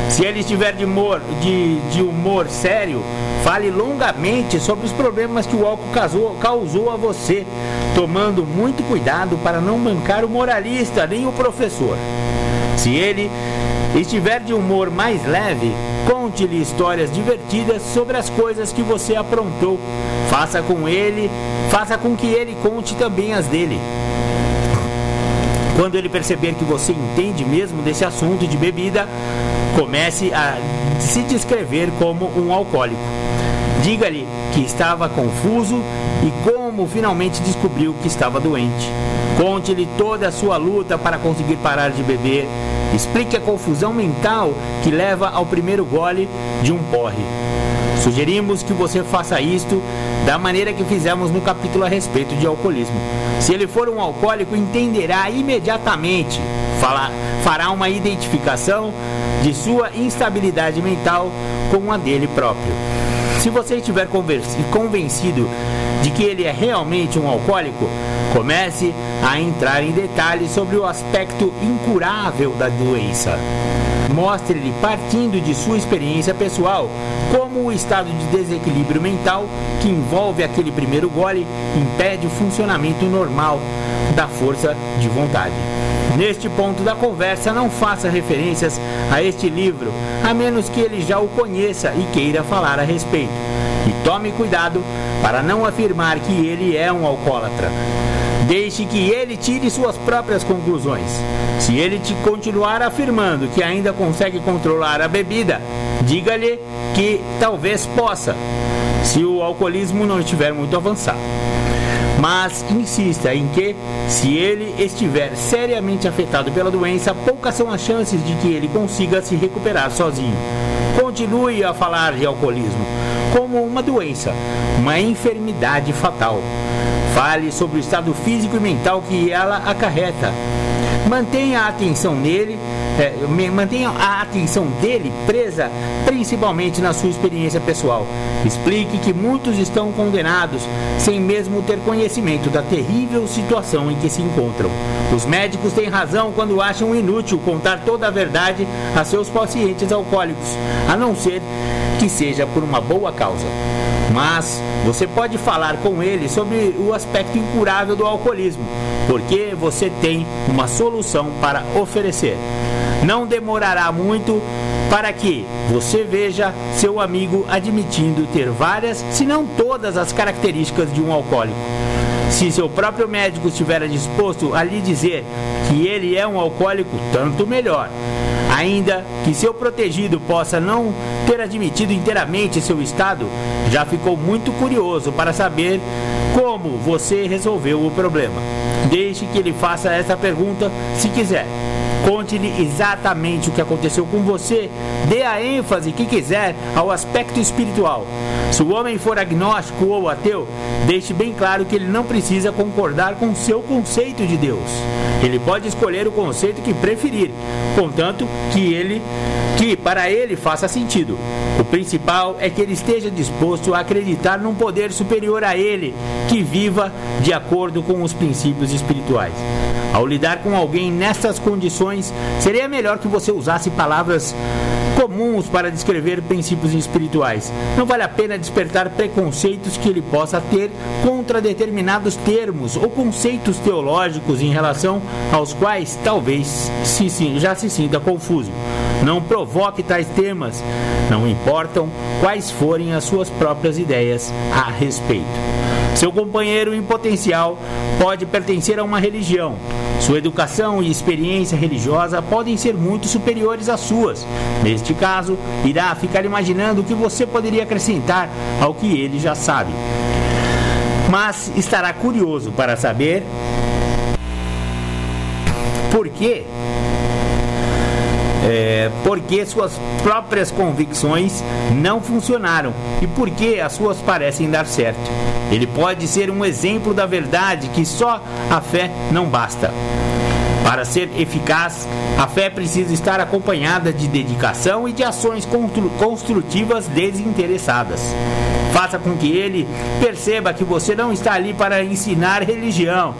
Se ele estiver de humor, de, de humor sério, fale longamente sobre os problemas que o álcool causou, causou a você, tomando muito cuidado para não mancar o moralista nem o professor. Se ele estiver de humor mais leve, conte-lhe histórias divertidas sobre as coisas que você aprontou. Faça com ele, faça com que ele conte também as dele. Quando ele perceber que você entende mesmo desse assunto de bebida, comece a se descrever como um alcoólico. Diga-lhe que estava confuso e como finalmente descobriu que estava doente. Conte-lhe toda a sua luta para conseguir parar de beber. Explique a confusão mental que leva ao primeiro gole de um porre. Sugerimos que você faça isto da maneira que fizemos no capítulo a respeito de alcoolismo. Se ele for um alcoólico, entenderá imediatamente, falar, fará uma identificação de sua instabilidade mental com a dele próprio. Se você estiver convencido de que ele é realmente um alcoólico, comece a entrar em detalhes sobre o aspecto incurável da doença. Mostre-lhe, partindo de sua experiência pessoal, como o estado de desequilíbrio mental que envolve aquele primeiro gole impede o funcionamento normal da força de vontade. Neste ponto da conversa, não faça referências a este livro, a menos que ele já o conheça e queira falar a respeito. E tome cuidado para não afirmar que ele é um alcoólatra. Deixe que ele tire suas próprias conclusões. Se ele te continuar afirmando que ainda consegue controlar a bebida, diga-lhe que talvez possa, se o alcoolismo não estiver muito avançado. Mas insista em que, se ele estiver seriamente afetado pela doença, poucas são as chances de que ele consiga se recuperar sozinho. Continue a falar de alcoolismo como uma doença, uma enfermidade fatal. Fale sobre o estado físico e mental que ela acarreta. Mantenha a atenção nele, é, mantenha a atenção dele presa principalmente na sua experiência pessoal. Explique que muitos estão condenados sem mesmo ter conhecimento da terrível situação em que se encontram. Os médicos têm razão quando acham inútil contar toda a verdade a seus pacientes alcoólicos, a não ser que seja por uma boa causa. Mas você pode falar com ele sobre o aspecto incurável do alcoolismo, porque você tem uma solução para oferecer. Não demorará muito para que, você veja seu amigo admitindo ter várias, se não todas, as características de um alcoólico. Se seu próprio médico estiver disposto a lhe dizer que ele é um alcoólico, tanto melhor. Ainda que seu protegido possa não ter admitido inteiramente seu estado, já ficou muito curioso para saber como você resolveu o problema. Deixe que ele faça essa pergunta se quiser. Conte-lhe exatamente o que aconteceu com você. Dê a ênfase que quiser ao aspecto espiritual. Se o homem for agnóstico ou ateu, deixe bem claro que ele não precisa concordar com seu conceito de Deus. Ele pode escolher o conceito que preferir, contanto que ele que para ele faça sentido. O principal é que ele esteja disposto a acreditar num poder superior a ele, que viva de acordo com os princípios espirituais. Ao lidar com alguém nessas condições, seria melhor que você usasse palavras comuns para descrever princípios espirituais. Não vale a pena despertar preconceitos que ele possa ter contra determinados termos ou conceitos teológicos em relação aos quais talvez se, se, já se sinta confuso. Não provoque tais temas, não importam quais forem as suas próprias ideias a respeito. Seu companheiro em potencial pode pertencer a uma religião. Sua educação e experiência religiosa podem ser muito superiores às suas. Neste caso, irá ficar imaginando o que você poderia acrescentar ao que ele já sabe. Mas estará curioso para saber por que é, porque suas próprias convicções não funcionaram e porque as suas parecem dar certo. Ele pode ser um exemplo da verdade que só a fé não basta. Para ser eficaz, a fé precisa estar acompanhada de dedicação e de ações construtivas desinteressadas. Faça com que ele perceba que você não está ali para ensinar religião.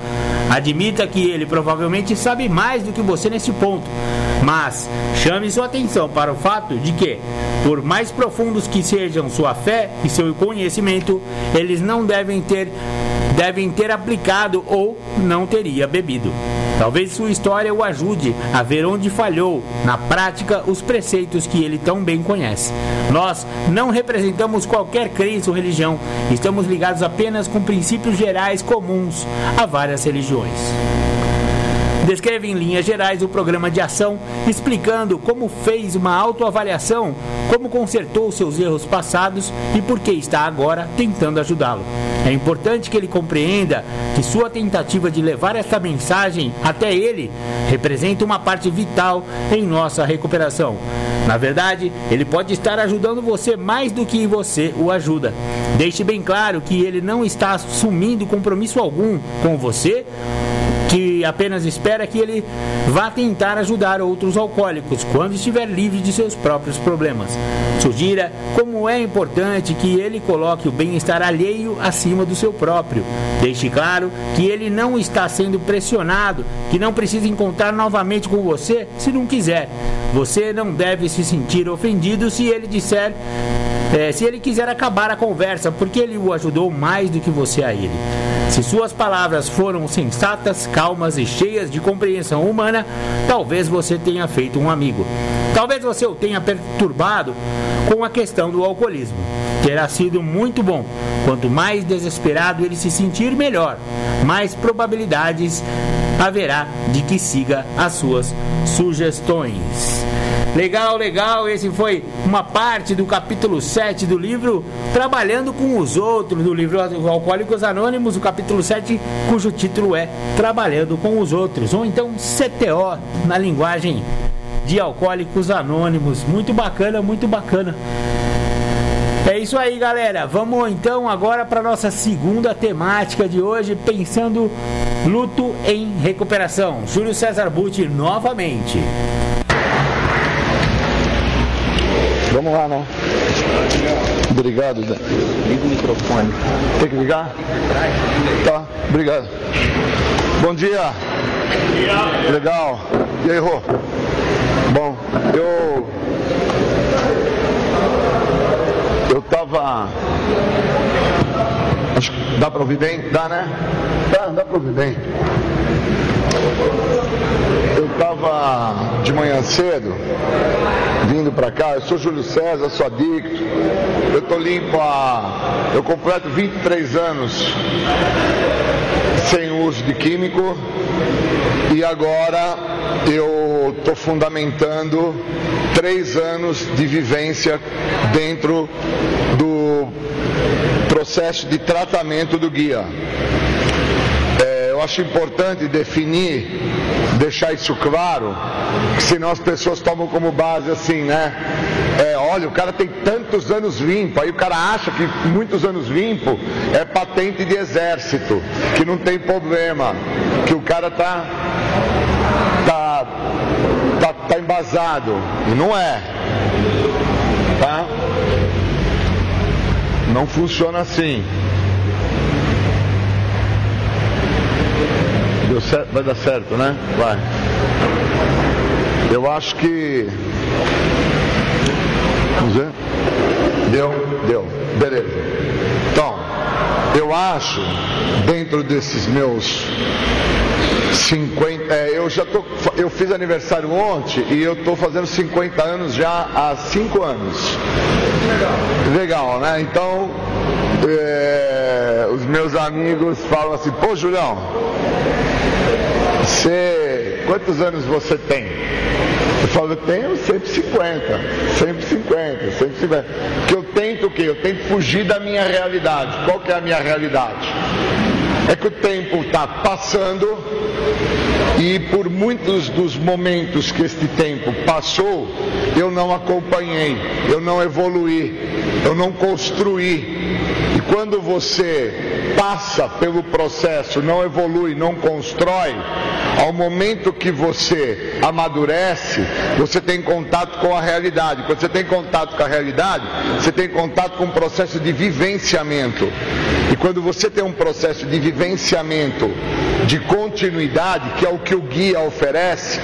Admita que ele provavelmente sabe mais do que você nesse ponto, mas chame sua atenção para o fato de que, por mais profundos que sejam sua fé e seu conhecimento, eles não devem ter devem ter aplicado ou não teria bebido. Talvez sua história o ajude a ver onde falhou na prática os preceitos que ele tão bem conhece. Nós não representamos qualquer crença ou religião, estamos ligados apenas com princípios gerais comuns a várias religiões descreve em linhas gerais o programa de ação, explicando como fez uma autoavaliação, como consertou seus erros passados e por que está agora tentando ajudá-lo. É importante que ele compreenda que sua tentativa de levar esta mensagem até ele representa uma parte vital em nossa recuperação. Na verdade, ele pode estar ajudando você mais do que você o ajuda. Deixe bem claro que ele não está assumindo compromisso algum com você que apenas espera que ele vá tentar ajudar outros alcoólicos quando estiver livre de seus próprios problemas. Sugira como é importante que ele coloque o bem-estar alheio acima do seu próprio. Deixe claro que ele não está sendo pressionado, que não precisa encontrar novamente com você se não quiser. Você não deve se sentir ofendido se ele disser é, se ele quiser acabar a conversa, porque ele o ajudou mais do que você a ele. Se suas palavras foram sensatas, calmas e cheias de compreensão humana, talvez você tenha feito um amigo. Talvez você o tenha perturbado com a questão do alcoolismo. Terá sido muito bom. Quanto mais desesperado ele se sentir, melhor. Mais probabilidades haverá de que siga as suas sugestões. Legal, legal. Esse foi uma parte do capítulo 7 do livro Trabalhando com os Outros, do livro Alcoólicos Anônimos, o capítulo 7, cujo título é Trabalhando com os Outros, ou então CTO na linguagem de Alcoólicos Anônimos. Muito bacana, muito bacana. É isso aí, galera. Vamos então agora para nossa segunda temática de hoje, pensando luto em recuperação. Júlio César Butti novamente. Vamos lá, né? Obrigado, Zé. Liga o microfone. Tem que ligar? Tá, obrigado. Bom dia. Legal. E aí, Rô? Bom, eu. Eu tava. Acho que dá pra ouvir bem? Dá, né? Dá, dá pra ouvir bem. Eu estava de manhã cedo vindo para cá, eu sou Júlio César, sou adicto, eu tô limpo há. Eu completo 23 anos sem uso de químico e agora eu estou fundamentando três anos de vivência dentro do processo de tratamento do guia. Eu acho importante definir, deixar isso claro, senão as pessoas tomam como base assim, né? É, olha, o cara tem tantos anos limpo, aí o cara acha que muitos anos limpo é patente de exército, que não tem problema, que o cara tá tá, tá, tá embasado. E não é. Tá? Não funciona assim. Deu certo, vai dar certo, né? Vai. Eu acho que. Vamos ver? Deu? Deu. Beleza. Então, eu acho, dentro desses meus 50, é, eu já tô, eu fiz aniversário ontem e eu tô fazendo 50 anos já há 5 anos. Legal. Legal, né? Então, é, os meus amigos falam assim, pô Julião, você, quantos anos você tem? Eu falo, eu tenho 150, 150, 150. Que eu tento o quê? Eu tento fugir da minha realidade. Qual que é a minha realidade? É que o tempo está passando e por muitos dos momentos que este tempo passou, eu não acompanhei, eu não evoluí, eu não construí. E quando você passa pelo processo, não evolui, não constrói, ao momento que você amadurece, você tem contato com a realidade. Quando você tem contato com a realidade, você tem contato com um processo de vivenciamento. E quando você tem um processo de vivenciamento, de continuidade, que é o que o guia oferece,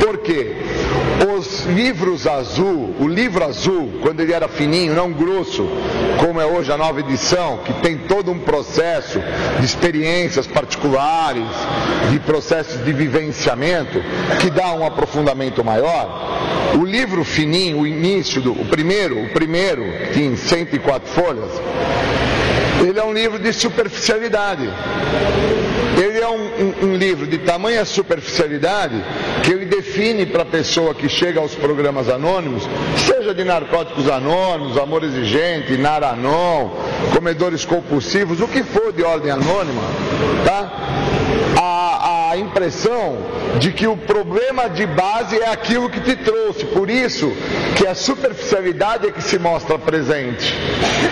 por quê? Os livros azul, o livro azul, quando ele era fininho, não grosso, como é hoje a nova edição, que tem todo um processo de experiências particulares, de processos de vivenciamento, que dá um aprofundamento maior. O livro fininho, o início do o primeiro, o primeiro, que tem 104 folhas, ele é um livro de superficialidade. Ele é um, um, um, livro de tamanha superficialidade que ele define para a pessoa que chega aos programas anônimos, seja de narcóticos anônimos, amor exigente, naranon, comedores compulsivos, o que for de ordem anônima, tá? A, a impressão de que o problema de base é aquilo que te trouxe, por isso que a superficialidade é que se mostra presente,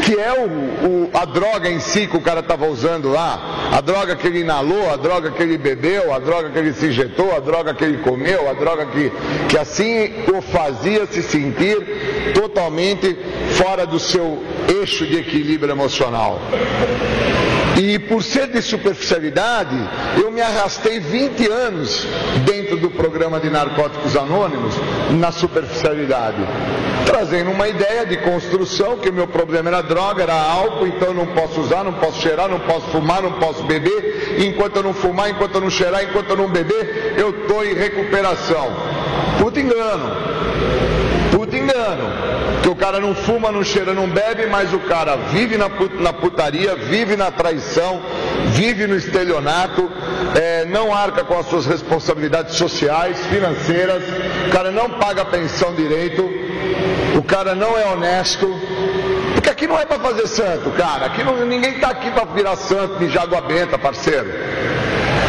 que é o, o, a droga em si que o cara estava usando lá, a droga que ele inalou, a droga que ele bebeu, a droga que ele se injetou, a droga que ele comeu, a droga que, que assim o fazia se sentir totalmente fora do seu eixo de equilíbrio emocional. E por ser de superficialidade, eu me arrastei 20 anos dentro do programa de narcóticos anônimos na superficialidade, trazendo uma ideia de construção que o meu problema era droga, era álcool, então eu não posso usar, não posso cheirar, não posso fumar, não posso beber, enquanto eu não fumar, enquanto eu não cheirar, enquanto eu não beber, eu estou em recuperação. Puta engano. Puta engano. Que o cara não fuma, não cheira, não bebe, mas o cara vive na, na putaria, vive na traição, vive no estelionato, é, não arca com as suas responsabilidades sociais, financeiras, o cara não paga pensão direito, o cara não é honesto. Porque aqui não é para fazer santo, cara. Aqui não, ninguém está aqui para virar santo de água benta, parceiro.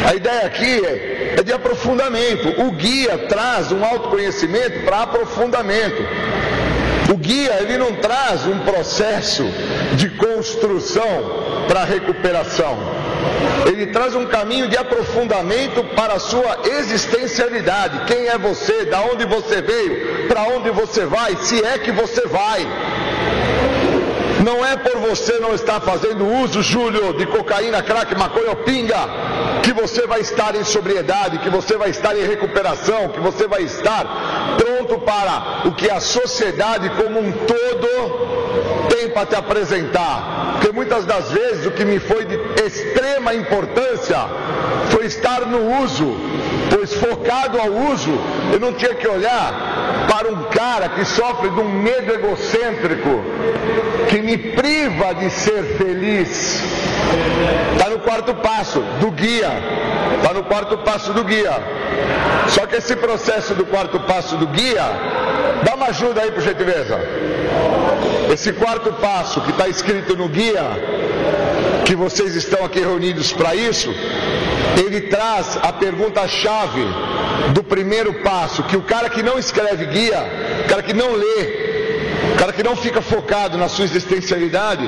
A ideia aqui é, é de aprofundamento. O guia traz um autoconhecimento para aprofundamento. O guia ele não traz um processo de construção para recuperação. Ele traz um caminho de aprofundamento para a sua existencialidade. Quem é você? Da onde você veio? Para onde você vai? Se é que você vai. Não é por você não estar fazendo uso, Júlio, de cocaína, crack, maconha ou pinga, que você vai estar em sobriedade, que você vai estar em recuperação, que você vai estar pronto para o que a sociedade como um todo tem para te apresentar. Porque muitas das vezes o que me foi de extrema importância foi estar no uso, pois focado ao uso, eu não tinha que olhar para um cara que sofre de um medo egocêntrico, que me priva de ser feliz. Está no quarto passo do guia. Está no quarto passo do guia. Só que esse processo do quarto passo do guia, dá uma ajuda aí, por gentileza. Esse quarto passo que está escrito no guia, que vocês estão aqui reunidos para isso, ele traz a pergunta-chave do primeiro passo, que o cara que não escreve guia, o cara que não lê, o cara que não fica focado na sua existencialidade,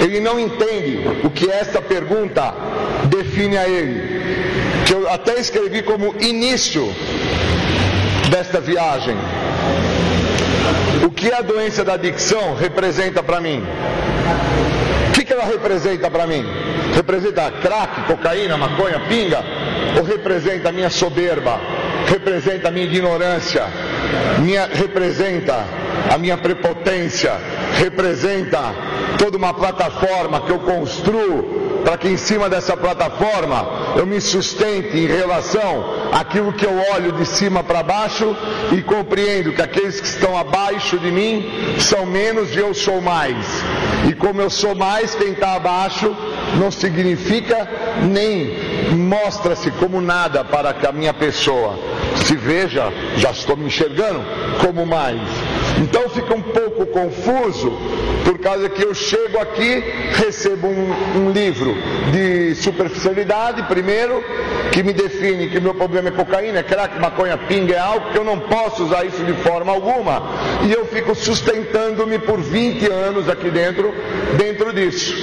ele não entende o que esta pergunta define a ele. Que eu até escrevi como início desta viagem. O que a doença da adicção representa para mim? O que, que ela representa para mim? Representa crack, cocaína, maconha, pinga? Ou representa a minha soberba? Representa a minha ignorância? Minha, representa a minha prepotência? Representa toda uma plataforma que eu construo para que em cima dessa plataforma eu me sustente em relação àquilo que eu olho de cima para baixo e compreendo que aqueles que estão abaixo de mim são menos e eu sou mais. E como eu sou mais, quem está abaixo não significa nem mostra-se como nada para a minha pessoa. Se veja, já estou me enxergando como mais. Então fica um pouco confuso, por causa que eu chego aqui, recebo um, um, livro de superficialidade, primeiro, que me define que meu problema é cocaína, é crack, maconha, pinga, é álcool, que eu não posso usar isso de forma alguma. E eu fico sustentando-me por 20 anos aqui dentro, dentro disso.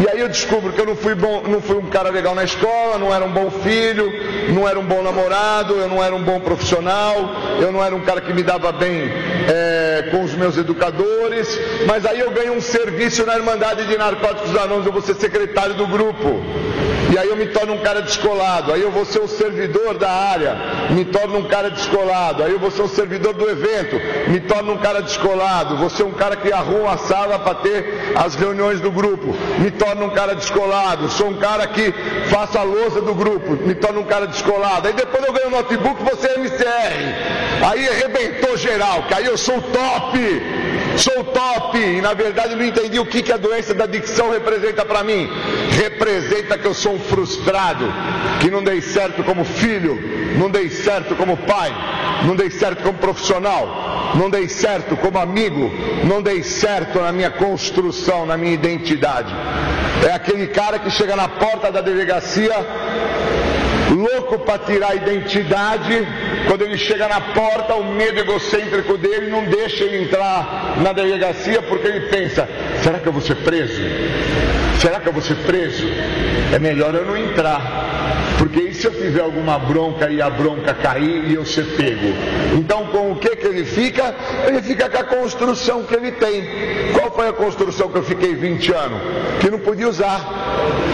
E aí eu descubro que eu não fui, bom, não fui um cara legal na escola, não era um bom filho, não era um bom namorado, eu não era um bom profissional, eu não era um cara que me dava bem. É, com os meus educadores, mas aí eu ganho um serviço na Irmandade de Narcóticos Anônimos, eu vou ser secretário do grupo. E aí eu me torno um cara descolado, aí eu vou ser o servidor da área, me torno um cara descolado, aí eu vou ser o servidor do evento, me torno um cara descolado, vou ser um cara que arruma a sala para ter as reuniões do grupo, me torno um cara descolado, sou um cara que faço a lousa do grupo, me torno um cara descolado, aí depois eu ganho um notebook, você é MCR, aí arrebentou geral, que aí eu sou o top, sou top, e na verdade não entendi o que, que a doença da adicção representa para mim, representa que eu sou um frustrado, que não dei certo como filho, não dei certo como pai, não dei certo como profissional, não dei certo como amigo, não dei certo na minha construção, na minha identidade. É aquele cara que chega na porta da delegacia louco para tirar a identidade, quando ele chega na porta, o medo egocêntrico dele não deixa ele entrar na delegacia porque ele pensa: será que eu vou ser preso? Será que eu vou ser preso? É melhor eu não entrar. Porque e se eu tiver alguma bronca e a bronca cair e eu ser pego? Então com o que que ele fica? Ele fica com a construção que ele tem. Qual foi a construção que eu fiquei 20 anos? Que não podia usar.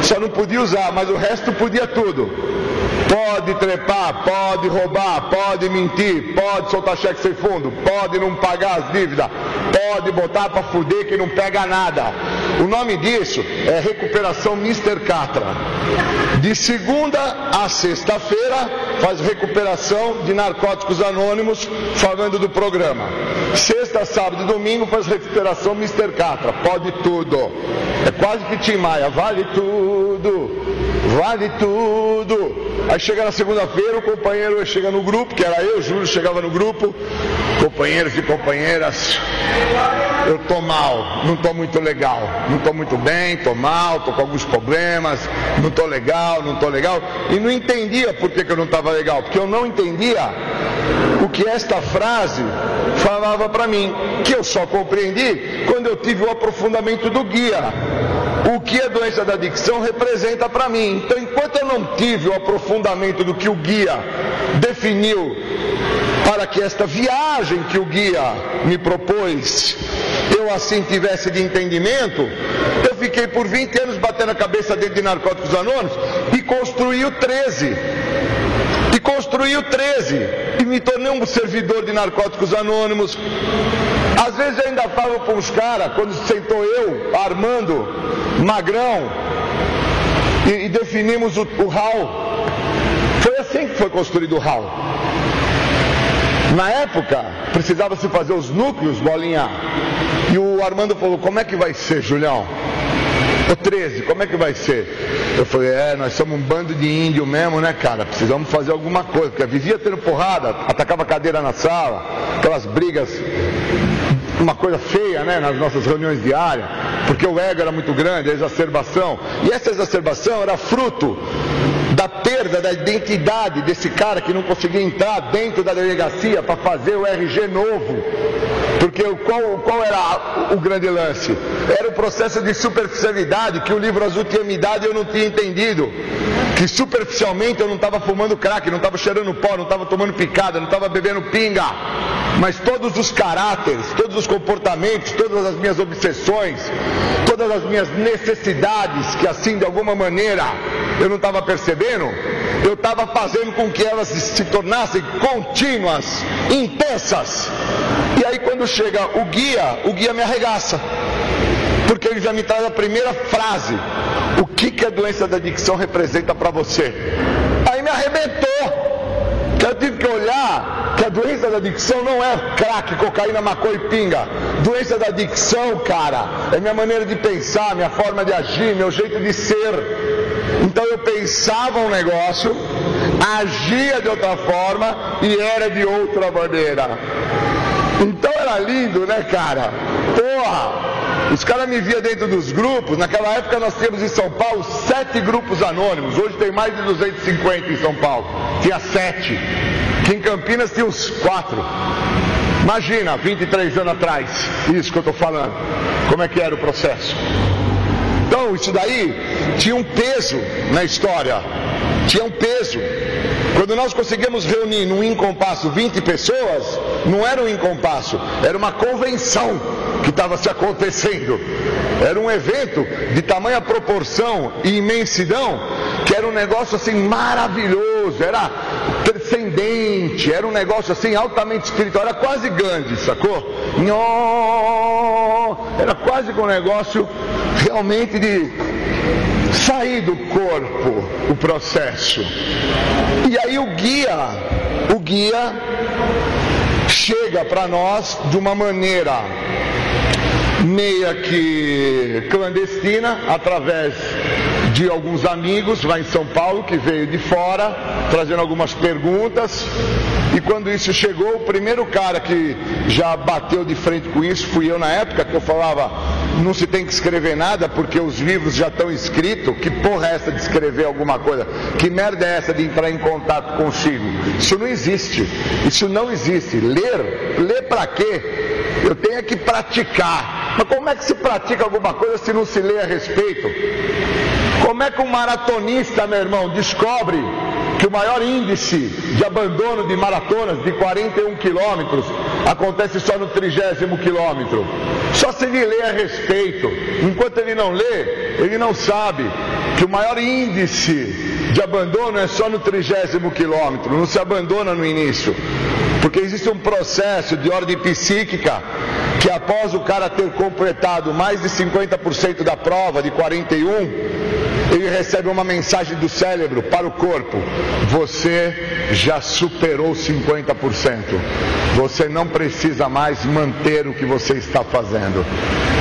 Só não podia usar, mas o resto podia tudo. Pode trepar, pode roubar, pode mentir, pode soltar cheque sem fundo, pode não pagar as dívidas, pode botar para fuder que não pega nada. O nome disso é recuperação Mr. Catra. De segunda a sexta-feira faz recuperação de narcóticos anônimos, falando do programa. Sexta, sábado e domingo faz recuperação Mr. Catra. Pode tudo. É quase que Tim Maia, vale tudo, vale tudo. Aí chega na segunda-feira, o companheiro chega no grupo, que era eu, Júlio chegava no grupo, companheiros e companheiras, eu tô mal, não tô muito legal, não tô muito bem, tô mal, tô com alguns problemas, não tô legal, não tô legal, e não entendia por que, que eu não estava legal, porque eu não entendia o que esta frase falava para mim, que eu só compreendi quando eu tive o aprofundamento do guia o que a doença da adicção representa para mim. Então, enquanto eu não tive o aprofundamento do que o guia definiu para que esta viagem que o guia me propôs eu assim tivesse de entendimento, eu fiquei por 20 anos batendo a cabeça dentro de narcóticos anônimos e construí o 13. E construí o 13. E me tornei um servidor de narcóticos anônimos. Às vezes eu ainda falo para uns caras, quando sentou eu, Armando, Magrão, e, e definimos o, o HAL. Foi assim que foi construído o HAL. Na época, precisava se fazer os núcleos, bolinha. E o Armando falou: Como é que vai ser, Julião? O 13, como é que vai ser? Eu falei: É, nós somos um bando de índio mesmo, né, cara? Precisamos fazer alguma coisa. Porque vivia tendo porrada, atacava cadeira na sala, aquelas brigas uma coisa feia né, nas nossas reuniões diárias, porque o ego era muito grande, a exacerbação. E essa exacerbação era fruto da perda da identidade desse cara que não conseguia entrar dentro da delegacia para fazer o RG novo. Porque qual, qual era o grande lance? Era o processo de superficialidade que o livro azul tinha me dado e eu não tinha entendido. Que superficialmente eu não estava fumando crack, não estava cheirando pó, não estava tomando picada, não estava bebendo pinga. Mas todos os caráteres, todos os comportamentos, todas as minhas obsessões, todas as minhas necessidades, que assim de alguma maneira eu não estava percebendo, eu estava fazendo com que elas se tornassem contínuas, intensas. E aí quando chega o guia, o guia me arregaça. Porque ele já me traz a primeira frase. O que, que a doença da adicção representa para você? Aí me arrebentou. Eu tive que olhar que a doença da adicção não é crack, cocaína, maconha e pinga. Doença da adicção, cara, é minha maneira de pensar, minha forma de agir, meu jeito de ser. Então eu pensava um negócio, agia de outra forma e era de outra maneira. Então era lindo, né, cara? Porra! Os caras me via dentro dos grupos. Naquela época nós tínhamos em São Paulo sete grupos anônimos. Hoje tem mais de 250 em São Paulo. Tinha sete. Que em Campinas tinha uns quatro. Imagina, 23 anos atrás, isso que eu estou falando. Como é que era o processo? Então, isso daí tinha um peso na história. Tinha um peso. Quando nós conseguimos reunir num incompasso 20 pessoas, não era um incompasso, era uma convenção que estava se acontecendo. Era um evento de tamanha proporção e imensidão que era um negócio assim maravilhoso, era transcendente, era um negócio assim altamente espiritual, era quase Gandhi, sacou? Era quase com um negócio realmente de sair do corpo o processo. E aí o guia, o guia chega para nós de uma maneira meia que clandestina, através de alguns amigos lá em São Paulo que veio de fora, trazendo algumas perguntas. E quando isso chegou, o primeiro cara que já bateu de frente com isso fui eu na época, que eu falava, não se tem que escrever nada porque os livros já estão escritos. Que porra é essa de escrever alguma coisa? Que merda é essa de entrar em contato consigo? Isso não existe. Isso não existe. Ler, ler para quê? Eu tenho que praticar. Mas como é que se pratica alguma coisa se não se lê a respeito? Como é que um maratonista, meu irmão, descobre que o maior índice de abandono de maratonas de 41 quilômetros acontece só no trigésimo quilômetro? Só se ele lê a respeito. Enquanto ele não lê, ele não sabe que o maior índice de abandono é só no trigésimo quilômetro, não se abandona no início. Porque existe um processo de ordem psíquica que após o cara ter completado mais de 50% da prova de 41, ele recebe uma mensagem do cérebro para o corpo: você já superou 50%. Você não precisa mais manter o que você está fazendo.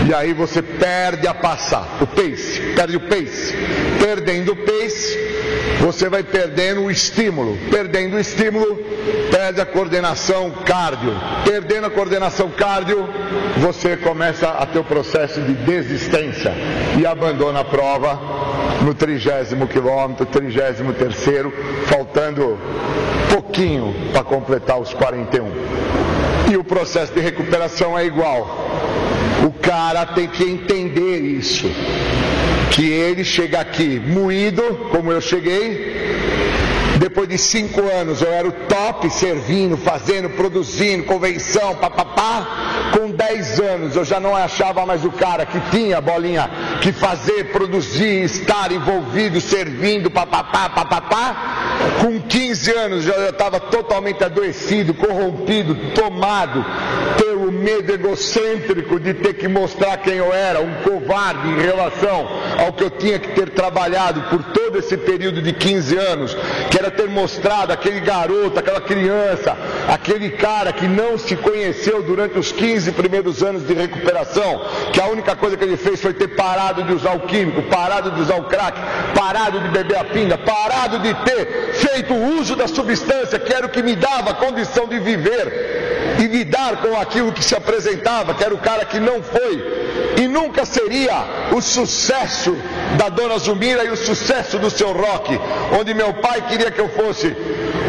E aí você perde a passar, o pace, perde o pace. Perdendo o pace, você vai perdendo o estímulo. Perdendo o estímulo, perde a coordenação cardio. Perdendo a coordenação cardio, você começa a ter o processo de desistência e abandona a prova no trigésimo quilômetro, trigésimo terceiro, faltando pouquinho para completar os 41. E o processo de recuperação é igual. O cara tem que entender isso que ele chega aqui moído, como eu cheguei, Depois de cinco anos eu era o top servindo, fazendo, produzindo, convenção, papapá. Com dez anos eu já não achava mais o cara que tinha bolinha que fazer, produzir, estar envolvido, servindo, papapá, papapá. Com 15 anos eu já estava totalmente adoecido, corrompido, tomado pelo medo egocêntrico de ter que mostrar quem eu era, um covarde em relação ao que eu tinha que ter trabalhado por todo esse período de 15 anos, que era ter mostrado aquele garoto, aquela criança, aquele cara que não se conheceu durante os 15 primeiros anos de recuperação, que a única coisa que ele fez foi ter parado de usar o químico, parado de usar o crack, parado de beber a pinga, parado de ter feito uso da substância que era o que me dava a condição de viver e lidar com aquilo que se apresentava, que era o cara que não foi e nunca seria o sucesso da dona Zumira e o sucesso do seu rock, onde meu pai queria que eu fosse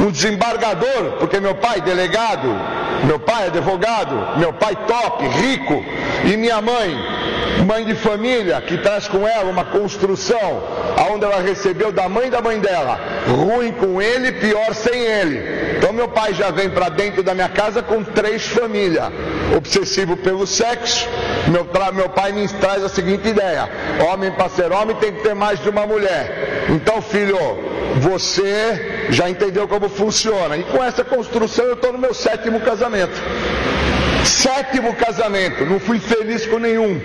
um desembargador, porque meu pai delegado, meu pai advogado, meu pai top, rico, e minha mãe, mãe de família, que traz com ela uma construção, aonde ela recebeu da mãe da mãe dela, ruim com ele, pior sem ele. Então meu pai já vem para dentro da minha casa com três famílias, obsessivo pelo sexo. Meu, meu pai me traz a seguinte ideia: homem para ser homem tem que ter mais de uma mulher. Então filho, você já entendeu como funciona. E com essa construção eu estou no meu sétimo casamento. Sétimo casamento, não fui feliz com nenhum.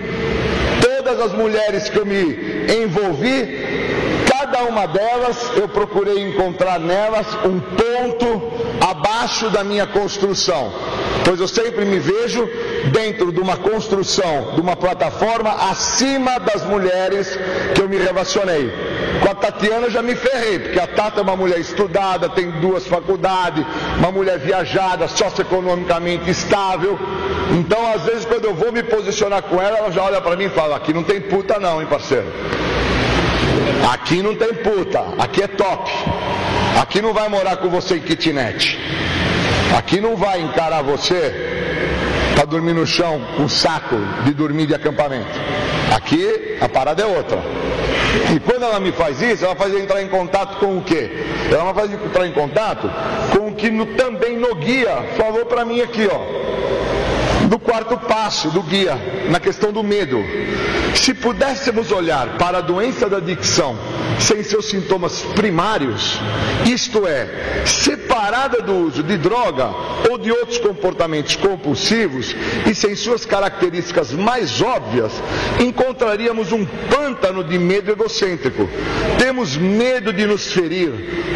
Todas as mulheres que eu me envolvi, uma delas eu procurei encontrar nelas um ponto abaixo da minha construção, pois eu sempre me vejo dentro de uma construção, de uma plataforma acima das mulheres que eu me relacionei. Com a Tatiana eu já me ferrei, porque a Tata é uma mulher estudada, tem duas faculdades, uma mulher viajada, socioeconomicamente estável. Então, às vezes, quando eu vou me posicionar com ela, ela já olha para mim e fala: aqui não tem puta, não, hein, parceiro. Aqui não tem puta, aqui é top. Aqui não vai morar com você em kitnet. Aqui não vai encarar você para dormir no chão um saco de dormir de acampamento. Aqui a parada é outra. E quando ela me faz isso, ela faz entrar em contato com o quê? Ela faz entrar em contato com o que no, também no guia falou para mim aqui, ó. Do quarto passo do guia, na questão do medo. Se pudéssemos olhar para a doença da adicção sem seus sintomas primários, isto é, separada do uso de droga ou de outros comportamentos compulsivos e sem suas características mais óbvias, encontraríamos um pântano de medo egocêntrico. Temos medo de nos ferir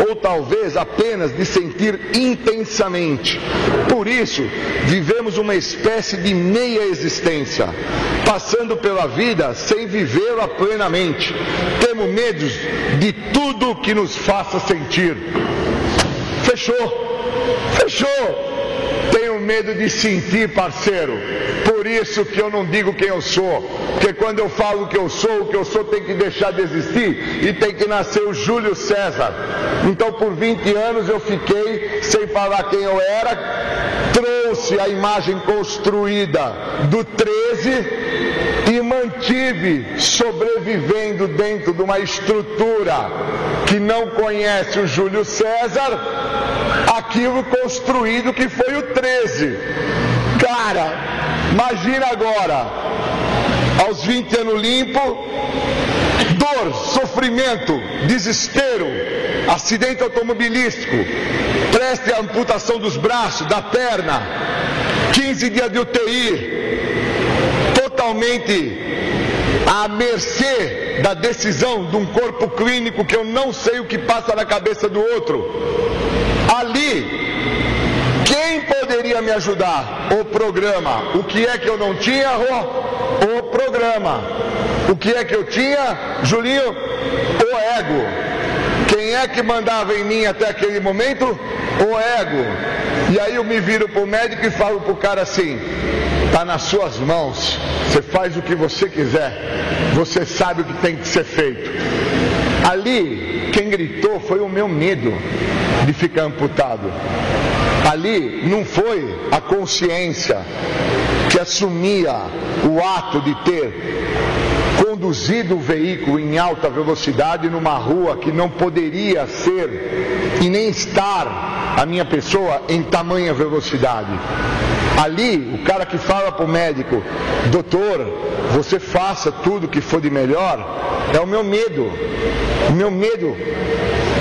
ou talvez apenas de sentir intensamente. Por isso, vivemos uma espécie de meia existência, passando pela vida sem vivê-la plenamente. Temos medo de tudo que nos faça sentir. Fechou, fechou. Tenho medo de sentir, parceiro. Por isso que eu não digo quem eu sou. Porque quando eu falo que eu sou, o que eu sou tem que deixar de existir e tem que nascer o Júlio César. Então por 20 anos eu fiquei sem falar quem eu era, trouxe a imagem construída do 13 e mantive sobrevivendo dentro de uma estrutura que não conhece o Júlio César, aquilo construído que foi o 13. Cara, imagina agora, aos 20 anos limpo, dor, sofrimento, desespero, acidente automobilístico, preste a amputação dos braços, da perna, 15 dias de UTI, totalmente à mercê da decisão de um corpo clínico que eu não sei o que passa na cabeça do outro. Ali, poderia me ajudar? O programa. O que é que eu não tinha, Rô? O programa. O que é que eu tinha, Julinho? O ego. Quem é que mandava em mim até aquele momento? O ego. E aí eu me viro para o médico e falo para o cara assim: está nas suas mãos, você faz o que você quiser, você sabe o que tem que ser feito. Ali, quem gritou foi o meu medo de ficar amputado. Ali não foi a consciência que assumia o ato de ter conduzido o veículo em alta velocidade numa rua que não poderia ser e nem estar a minha pessoa em tamanha velocidade. Ali, o cara que fala para o médico, doutor, você faça tudo que for de melhor, é o meu medo. O meu medo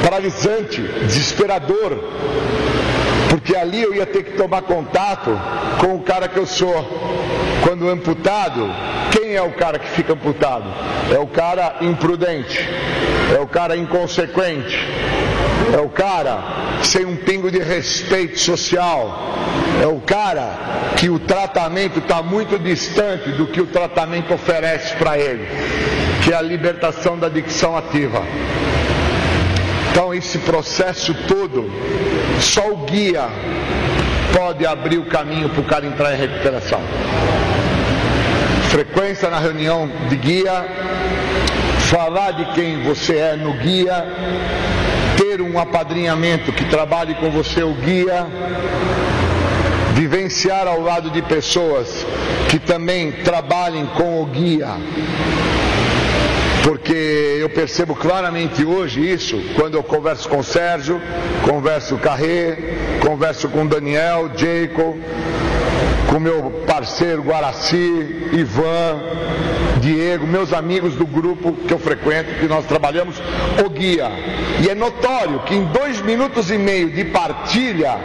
paralisante, desesperador. Porque ali eu ia ter que tomar contato com o cara que eu sou. Quando amputado, quem é o cara que fica amputado? É o cara imprudente, é o cara inconsequente, é o cara sem um pingo de respeito social, é o cara que o tratamento está muito distante do que o tratamento oferece para ele, que é a libertação da adicção ativa. Então, esse processo todo, só o guia pode abrir o caminho para o cara entrar em recuperação. Frequência na reunião de guia, falar de quem você é no guia, ter um apadrinhamento que trabalhe com você o guia, vivenciar ao lado de pessoas que também trabalhem com o guia. Porque eu percebo claramente hoje isso quando eu converso com o Sérgio, converso com o Carré, converso com o Daniel, Jacob, com meu parceiro Guaraci, Ivan, Diego, meus amigos do grupo que eu frequento, que nós trabalhamos, o guia. E é notório que em dois minutos e meio de partilha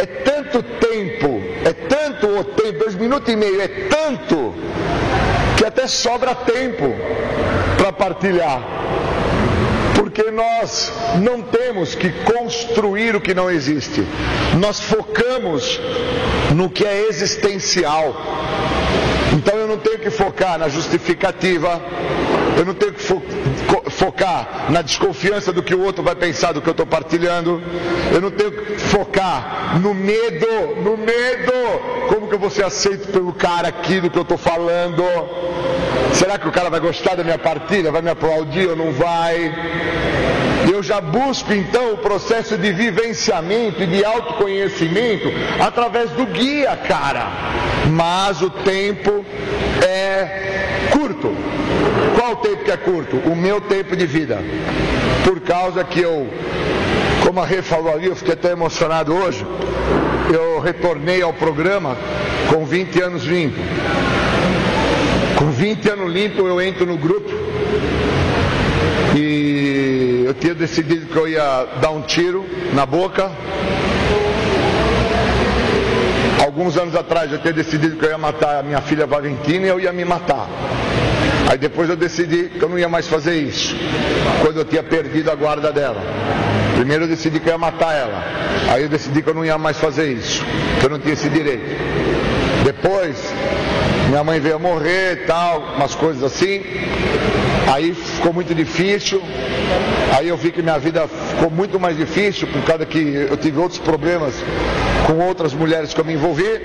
é tanto tempo, é tanto o tempo, dois minutos e meio é tanto até sobra tempo para partilhar. Porque nós não temos que construir o que não existe. Nós focamos no que é existencial. Então eu não tenho que focar na justificativa, eu não tenho que fo focar na desconfiança do que o outro vai pensar do que eu estou partilhando, eu não tenho que focar no medo, no medo, como que eu vou ser aceito pelo cara aqui do que eu estou falando. Será que o cara vai gostar da minha partilha? Vai me aplaudir ou não vai? Eu já busco então o processo de vivenciamento e de autoconhecimento através do guia, cara. Mas o tempo é curto. Qual o tempo que é curto? O meu tempo de vida. Por causa que eu, como a Rê falou ali, eu fiquei até emocionado hoje. Eu retornei ao programa com 20 anos limpo. Com 20 anos limpo eu entro no grupo e eu tinha decidido que eu ia dar um tiro na boca. Alguns anos atrás eu tinha decidido que eu ia matar a minha filha Valentina e eu ia me matar. Aí depois eu decidi que eu não ia mais fazer isso, quando eu tinha perdido a guarda dela. Primeiro eu decidi que eu ia matar ela. Aí eu decidi que eu não ia mais fazer isso, que eu não tinha esse direito. Depois, minha mãe veio a morrer tal, umas coisas assim. Aí ficou muito difícil. Aí eu vi que minha vida ficou muito mais difícil por causa que eu tive outros problemas com outras mulheres que eu me envolvi.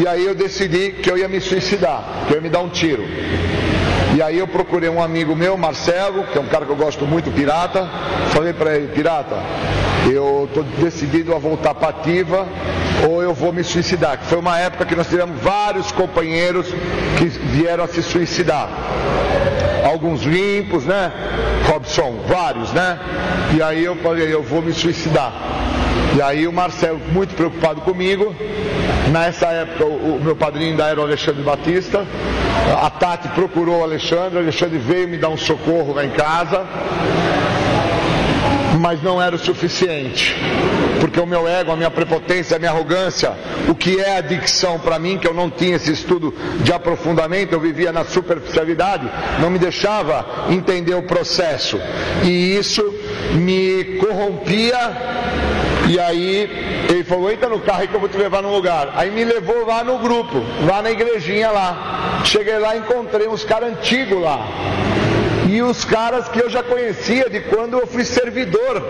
E aí eu decidi que eu ia me suicidar, que eu ia me dar um tiro. E aí eu procurei um amigo meu, Marcelo, que é um cara que eu gosto muito, pirata. Falei para ele, pirata, eu estou decidido a voltar para ativa ou eu vou me suicidar. Que foi uma época que nós tivemos vários companheiros que vieram a se suicidar. Alguns limpos, né? Robson, vários, né? E aí eu falei, eu vou me suicidar. E aí o Marcelo, muito preocupado comigo, nessa época o, meu padrinho ainda era o Alexandre Batista, a Tati procurou o Alexandre, o Alexandre veio me dar um socorro lá em casa, mas não era o suficiente, porque o meu ego, a minha prepotência, a minha arrogância, o que é adicção para mim, que eu não tinha esse estudo de aprofundamento, eu vivia na superficialidade, não me deixava entender o processo, e isso me corrompia. E aí ele falou, entra no carro que eu vou te levar num lugar. Aí me levou lá no grupo, lá na igrejinha lá. Cheguei lá encontrei uns caras antigos lá e os caras que eu já conhecia de quando eu fui servidor,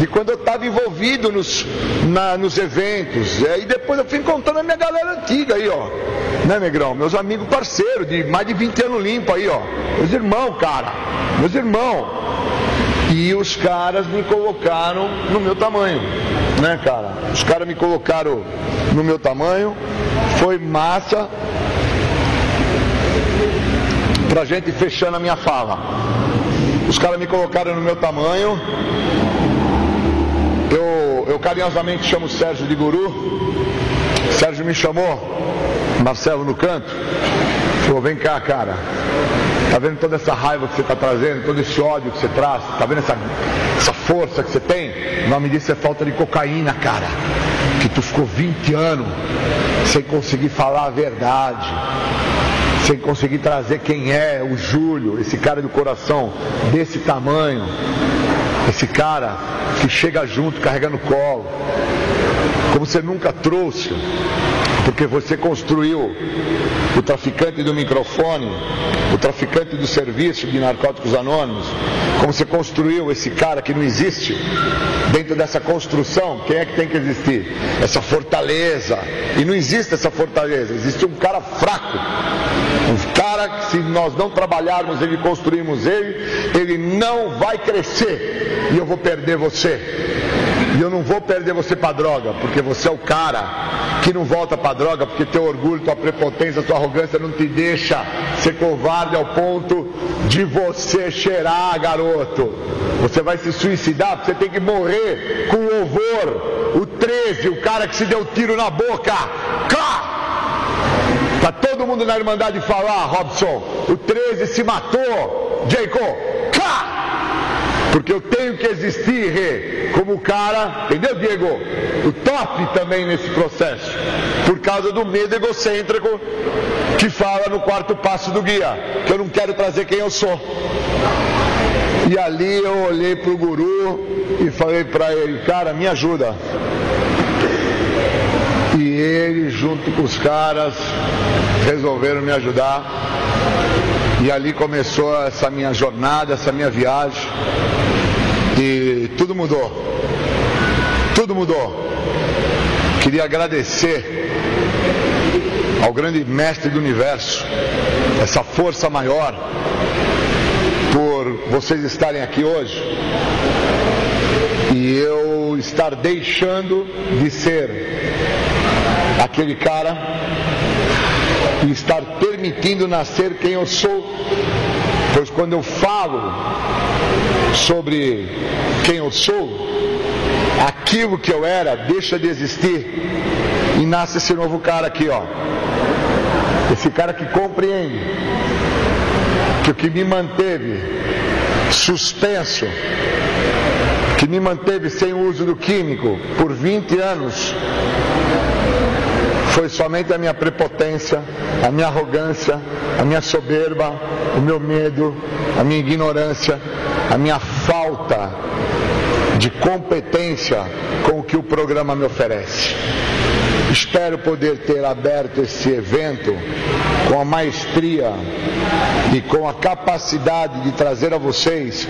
de quando eu estava envolvido nos, na, nos eventos. É, e depois eu fui encontrando a minha galera antiga aí, ó. Né, Negrão? Meus amigos parceiros, de mais de 20 anos limpo aí, ó. Meus irmãos, cara. Meus irmãos. E os caras me colocaram no meu tamanho, né, cara? Os caras me colocaram no meu tamanho, foi massa, pra gente fechando a minha fala. Os caras me colocaram no meu tamanho. Eu, eu carinhosamente chamo o Sérgio de guru. Sérgio me chamou, Marcelo no canto. Falou, vem cá, cara. Tá vendo toda essa raiva que você está trazendo, todo esse ódio que você traz? Tá vendo essa, essa força que você tem? O nome disso é falta de cocaína, cara. Que tu ficou 20 anos sem conseguir falar a verdade, sem conseguir trazer quem é o Júlio, esse cara do coração desse tamanho, esse cara que chega junto carregando colo, como você nunca trouxe, porque você construiu o traficante do microfone, o traficante do serviço de narcóticos anônimos, como você construiu esse cara que não existe, dentro dessa construção, quem é que tem que existir? Essa fortaleza. E não existe essa fortaleza, existe um cara fraco. Um cara que se nós não trabalharmos ele, construirmos ele, ele não vai crescer. E eu vou perder você. E eu não vou perder você para droga, porque você é o cara que não volta para droga, porque teu orgulho, tua prepotência, tua arrogância não te deixa ser covarde ao ponto de você cheirar, garoto. Você vai se suicidar, você tem que morrer com louvor. O 13, o cara que se deu tiro na boca. Cá! Tá todo mundo na Irmandade falar, Robson. O 13 se matou. Jacob! Porque eu tenho que existir, como o cara, entendeu, Diego? O top também nesse processo. Por causa do medo egocêntrico que fala no quarto passo do guia, que eu não quero trazer quem eu sou. E ali eu olhei para o guru e falei para ele, cara, me ajuda. E ele, junto com os caras, resolveram me ajudar. E ali começou essa minha jornada, essa minha viagem. E tudo mudou. Tudo mudou. Queria agradecer ao grande mestre do universo, essa força maior, por vocês estarem aqui hoje e eu estar deixando de ser aquele cara e estar permitindo nascer quem eu sou. Pois quando eu falo sobre quem eu sou, aquilo que eu era deixa de existir e nasce esse novo cara aqui, ó. Esse cara que compreende que o que me manteve suspenso, que me manteve sem o uso do químico por 20 anos, foi somente a minha prepotência, a minha arrogância, a minha soberba, o meu medo, a minha ignorância, a minha falta de competência com o que o programa me oferece. Espero poder ter aberto esse evento com a maestria e com a capacidade de trazer a vocês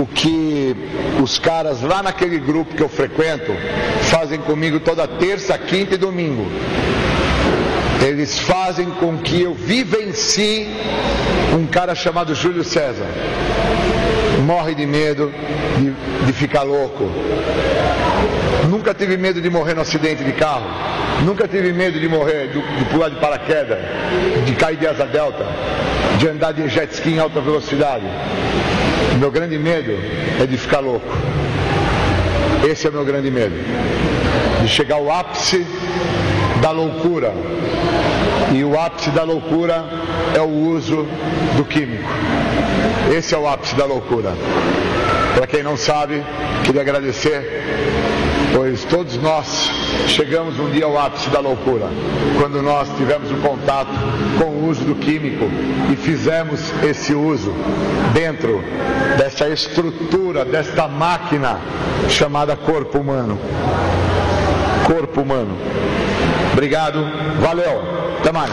o que os caras lá naquele grupo que eu frequento fazem comigo toda terça, quinta e domingo. Eles fazem com que eu vivencie um cara chamado Júlio César. Morre de medo de, de ficar louco. Nunca tive medo de morrer no acidente de carro. Nunca tive medo de morrer, de, de pular de paraquedas, de cair de asa delta, de andar de jet ski em alta velocidade. O meu grande medo é de ficar louco. Esse é o meu grande medo. De chegar ao ápice da loucura. E o ápice da loucura é o uso do químico. Esse é o ápice da loucura. Para quem não sabe, queria agradecer, pois todos nós chegamos um dia ao ápice da loucura, quando nós tivemos um contato com o uso do químico e fizemos esse uso dentro dessa estrutura, desta máquina chamada corpo humano. Corpo humano. Obrigado, valeu, até mais.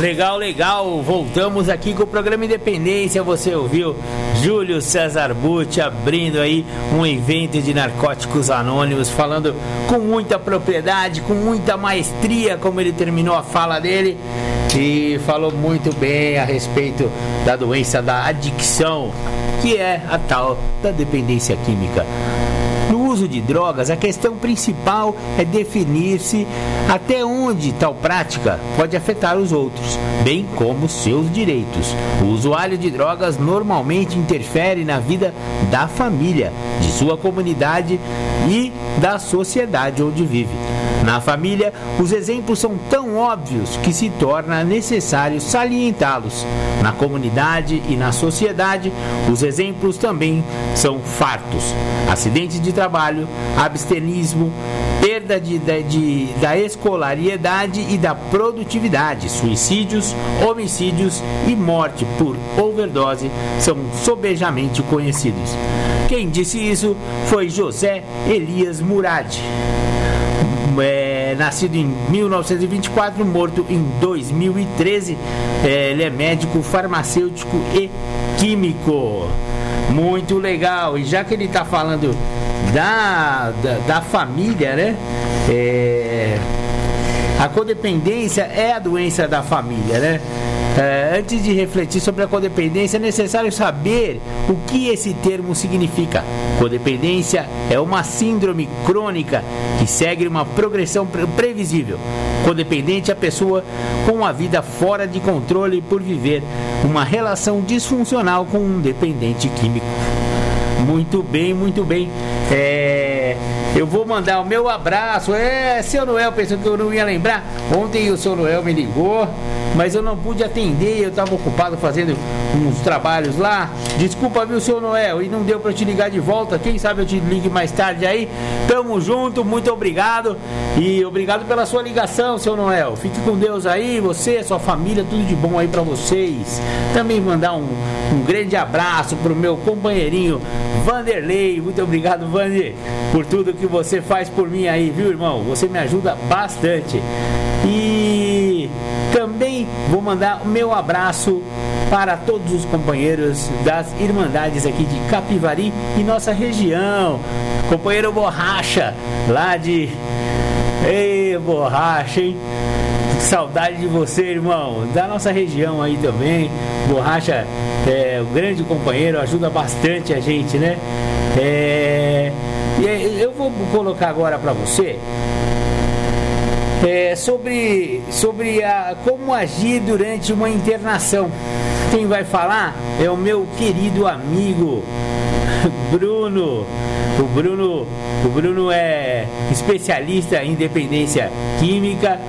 Legal, legal. Voltamos aqui com o programa Independência. Você ouviu Júlio César Butti abrindo aí um evento de narcóticos anônimos, falando com muita propriedade, com muita maestria, como ele terminou a fala dele. E falou muito bem a respeito da doença da adicção, que é a tal da dependência química uso de drogas, a questão principal é definir-se até onde tal prática pode afetar os outros, bem como seus direitos. O usuário de drogas normalmente interfere na vida da família, de sua comunidade e da sociedade onde vive. Na família, os exemplos são tão óbvios que se torna necessário salientá-los. Na comunidade e na sociedade, os exemplos também são fartos. Acidentes de trabalho, abstenismo, perda de, de, de, da escolariedade e da produtividade, suicídios, homicídios e morte por overdose são sobejamente conhecidos. Quem disse isso foi José Elias Murad é, nascido em 1924, morto em 2013. É, ele é médico, farmacêutico e químico. Muito legal. E já que ele está falando da, da, da, família, né? É, a codependência é a doença da família, né? É, antes de refletir sobre a codependência, é necessário saber o que esse termo significa. Codependência é uma síndrome crônica que segue uma progressão previsível. Codependente é a pessoa com a vida fora de controle por viver uma relação disfuncional com um dependente químico. Muito bem, muito bem. É, eu vou mandar o meu abraço. É, seu Noel pensou que eu não ia lembrar. Ontem o seu Noel me ligou mas eu não pude atender, eu estava ocupado fazendo uns trabalhos lá. Desculpa, viu, seu Noel, e não deu para te ligar de volta. Quem sabe eu te ligue mais tarde aí. Tamo junto, muito obrigado. E obrigado pela sua ligação, seu Noel. Fique com Deus aí, você, sua família, tudo de bom aí para vocês. Também mandar um, um grande abraço pro meu companheirinho Vanderlei. Muito obrigado, Vander, por tudo que você faz por mim aí, viu, irmão? Você me ajuda bastante. E também vou mandar o meu abraço para todos os companheiros das Irmandades aqui de Capivari e nossa região. Companheiro Borracha, lá de. Ei, Borracha, hein? Saudade de você, irmão. Da nossa região aí também. Borracha é o grande companheiro, ajuda bastante a gente, né? É, vou colocar agora para você é, sobre, sobre a, como agir durante uma internação. Quem vai falar é o meu querido amigo [laughs] Bruno. O Bruno, o Bruno é especialista em dependência química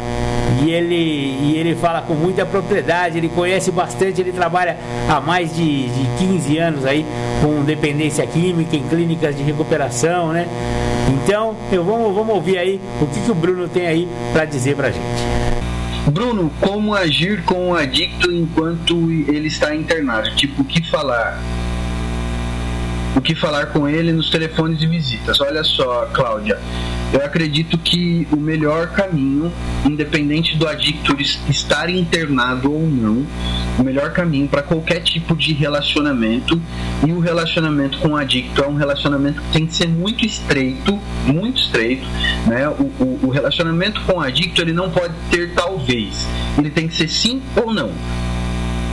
e ele, e ele fala com muita propriedade, ele conhece bastante, ele trabalha há mais de, de 15 anos aí com dependência química em clínicas de recuperação, né? Então, eu vamos, vamos ouvir aí o que, que o Bruno tem aí para dizer pra gente. Bruno, como agir com o adicto enquanto ele está internado? Tipo, o que falar? O que falar com ele nos telefones de visitas? Olha só, Cláudia, eu acredito que o melhor caminho, independente do adicto estar internado ou não, o melhor caminho para qualquer tipo de relacionamento, e o relacionamento com o adicto é um relacionamento que tem que ser muito estreito, muito estreito, né? O, o, o relacionamento com o adicto ele não pode ter talvez, ele tem que ser sim ou não.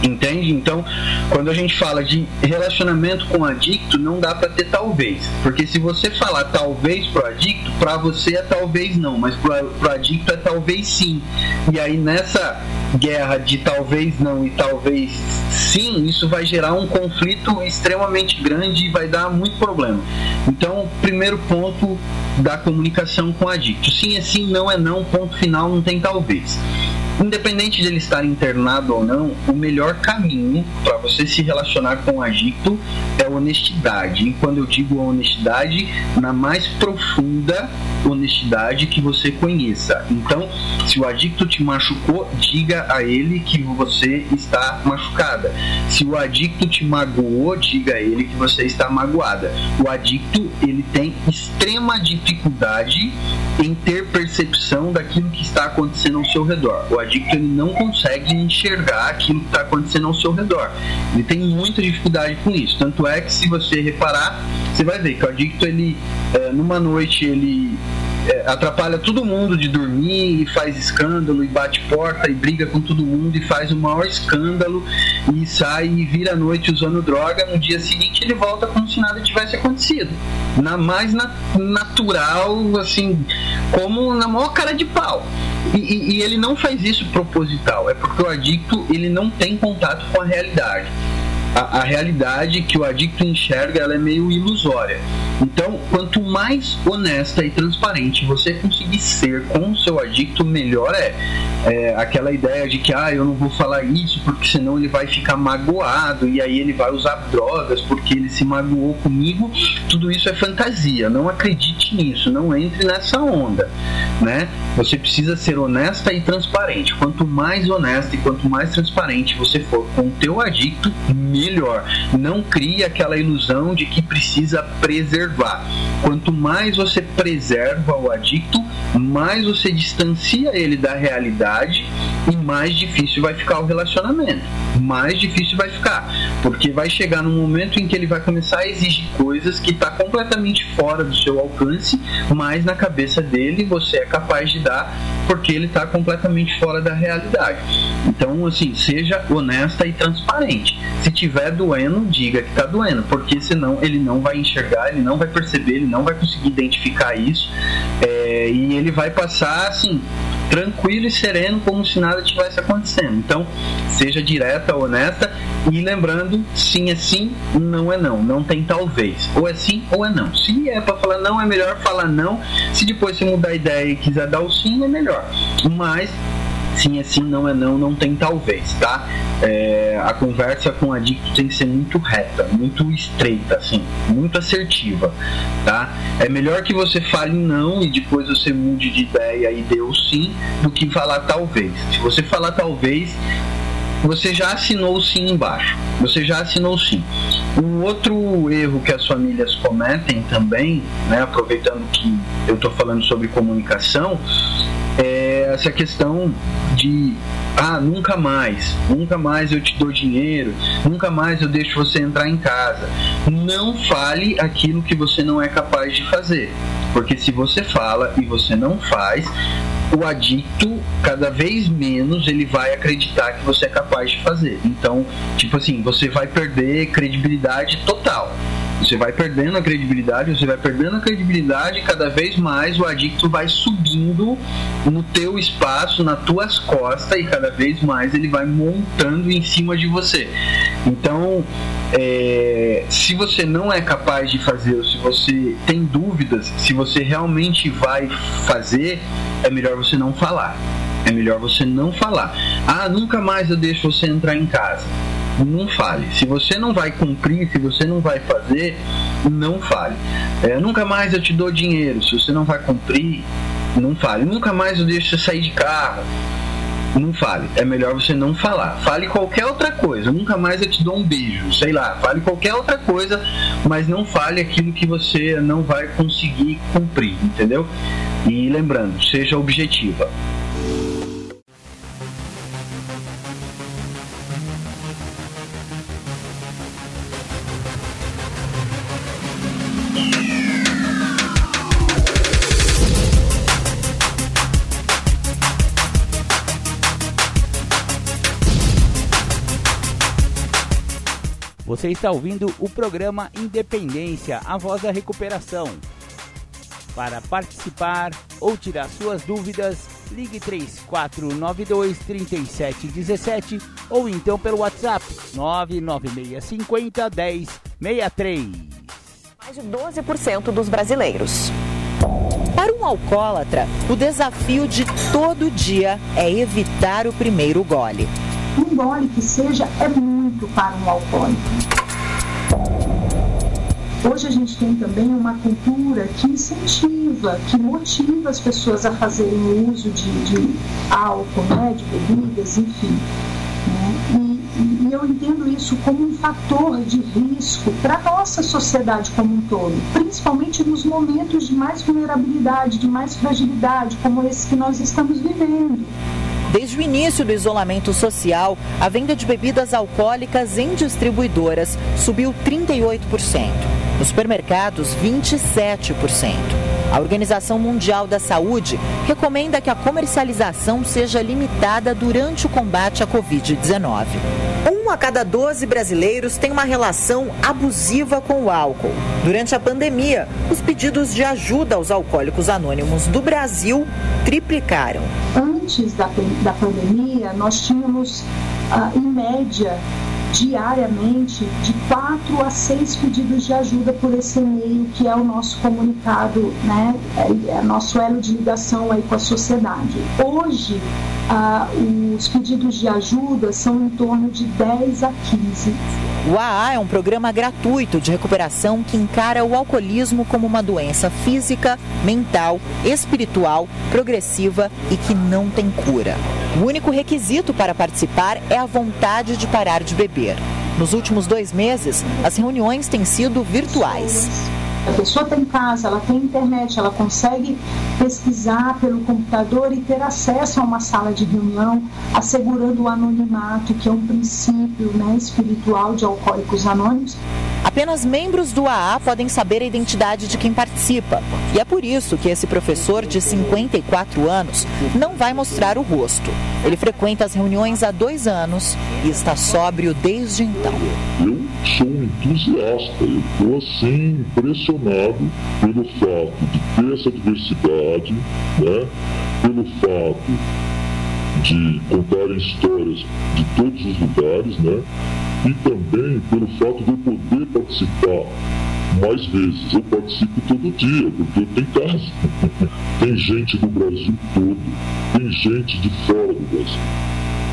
Entende? Então, quando a gente fala de relacionamento com adicto, não dá para ter talvez. Porque se você falar talvez pro adicto, para você é talvez não, mas pro, pro adicto é talvez sim. E aí nessa guerra de talvez não e talvez sim, isso vai gerar um conflito extremamente grande e vai dar muito problema. Então, primeiro ponto da comunicação com adicto. Sim é sim, não é não, ponto final, não tem talvez. Independente de ele estar internado ou não, o melhor caminho para você se relacionar com o adicto é honestidade. E quando eu digo honestidade, na mais profunda honestidade que você conheça. Então, se o adicto te machucou, diga a ele que você está machucada. Se o adicto te magoou, diga a ele que você está magoada. O adicto, ele tem extrema dificuldade em ter percepção daquilo que está acontecendo ao seu redor. O adicto ele não consegue enxergar aquilo que está acontecendo ao seu redor. Ele tem muita dificuldade com isso. Tanto é que se você reparar, você vai ver que o adicto ele é, numa noite ele é, atrapalha todo mundo de dormir e faz escândalo e bate porta e briga com todo mundo e faz o maior escândalo e sai e vira a noite usando droga. No dia seguinte ele volta como se nada tivesse acontecido. Na mais na, natural, assim, como na maior cara de pau. E, e, e ele não faz isso proposital, é porque o adicto ele não tem contato com a realidade a, a, realidade que o adicto enxerga ela é meio ilusória. Então, quanto mais honesta e transparente você conseguir ser com o seu adicto, melhor é. é. Aquela ideia de que ah, eu não vou falar isso porque senão ele vai ficar magoado e aí ele vai usar drogas porque ele se magoou comigo. Tudo isso é fantasia. Não acredite nisso. Não entre nessa onda, né? Você precisa ser honesta e transparente. Quanto mais honesta e quanto mais transparente você for com o teu adicto, melhor melhor. Não crie aquela ilusão de que precisa preservar. Quanto mais você preserva o adicto, mais você distancia ele da realidade e mais difícil vai ficar o relacionamento. Mais difícil vai ficar, porque vai chegar num momento em que ele vai começar a exigir coisas que está completamente fora do seu alcance, mas na cabeça dele você é capaz de dar, porque ele está completamente fora da realidade. Então, assim, seja honesta e transparente. Se tiver doendo, diga que está doendo, porque senão ele não vai enxergar, ele não vai perceber, ele não vai conseguir identificar isso, é, e ele vai passar assim tranquilo e sereno, como se nada tivesse acontecendo. Então, seja direta, honesta e lembrando, sim é sim, não é não. Não tem talvez. Ou é sim ou é não. Se é para falar não, é melhor falar não. Se depois você mudar a ideia e quiser dar o sim, é melhor. Mas sim é sim, não é não, não tem talvez, tá? É, a conversa com o adicto tem que ser muito reta, muito estreita, assim, muito assertiva, tá? É melhor que você fale não e depois você mude de ideia e dê o sim, do que falar talvez. Se você falar talvez, você já assinou sim embaixo. Você já assinou sim. Um outro erro que as famílias cometem também, né, aproveitando que eu estou falando sobre comunicação, é essa questão de ah, nunca mais, nunca mais eu te dou dinheiro, nunca mais eu deixo você entrar em casa. Não fale aquilo que você não é capaz de fazer, porque se você fala e você não faz, o adicto, cada vez menos, ele vai acreditar que você é capaz de fazer. Então, tipo assim, você vai perder credibilidade total. Você vai perdendo a credibilidade, você vai perdendo a credibilidade, cada vez mais o adicto vai subindo no teu espaço, nas tuas costas, e cada vez mais ele vai montando em cima de você. Então, é, se você não é capaz de fazer, ou se você tem dúvidas, se você realmente vai fazer, é melhor você não falar. É melhor você não falar. Ah, nunca mais eu deixo você entrar em casa não fale. Se você não vai cumprir, se você não vai fazer, não fale. É, nunca mais eu te dou dinheiro. Se você não vai cumprir, não fale. Nunca mais eu deixo você sair de carro. Não fale. É melhor você não falar. Fale qualquer outra coisa. Nunca mais eu te dou um beijo. Sei lá. Fale qualquer outra coisa, mas não fale aquilo que você não vai conseguir cumprir. Entendeu? E lembrando, seja objetiva. Você está ouvindo o programa Independência, a voz da recuperação. Para participar ou tirar suas dúvidas, ligue 3492 3717 ou então pelo WhatsApp 99650 1063. Mais de 12% dos brasileiros. Para um alcoólatra, o desafio de todo dia é evitar o primeiro gole. Um gole que seja é muito para um alcoólico. Hoje a gente tem também uma cultura que incentiva, que motiva as pessoas a fazerem uso de, de álcool, né, de bebidas, enfim. Né? E, e eu entendo isso como um fator de risco para a nossa sociedade como um todo, principalmente nos momentos de mais vulnerabilidade, de mais fragilidade, como esse que nós estamos vivendo. Desde o início do isolamento social, a venda de bebidas alcoólicas em distribuidoras subiu 38%. Nos supermercados, 27%. A Organização Mundial da Saúde recomenda que a comercialização seja limitada durante o combate à Covid-19. Um a cada 12 brasileiros tem uma relação abusiva com o álcool. Durante a pandemia, os pedidos de ajuda aos alcoólicos anônimos do Brasil triplicaram. Antes da, da pandemia, nós tínhamos, uh, em média, diariamente de quatro a seis pedidos de ajuda por esse e-mail que é o nosso comunicado, né, é, é nosso elo de ligação aí com a sociedade. Hoje, ah, os pedidos de ajuda são em torno de 10 a 15. O AA é um programa gratuito de recuperação que encara o alcoolismo como uma doença física, mental, espiritual, progressiva e que não tem cura. O único requisito para participar é a vontade de parar de beber. Nos últimos dois meses, as reuniões têm sido virtuais. A pessoa está em casa, ela tem internet, ela consegue pesquisar pelo computador e ter acesso a uma sala de reunião, assegurando o anonimato, que é um princípio né, espiritual de Alcoólicos Anônimos. Apenas membros do AA podem saber a identidade de quem participa. E é por isso que esse professor de 54 anos não vai mostrar o rosto. Ele frequenta as reuniões há dois anos e está sóbrio desde então. Eu sou um entusiasta, eu estou assim impressionado pelo fato de ter essa diversidade, né? pelo fato de contar histórias de todos os lugares, né? E também pelo fato de eu poder participar mais vezes. Eu participo todo dia, porque eu tenho casa. [laughs] tem gente do Brasil todo, tem gente de fora do Brasil.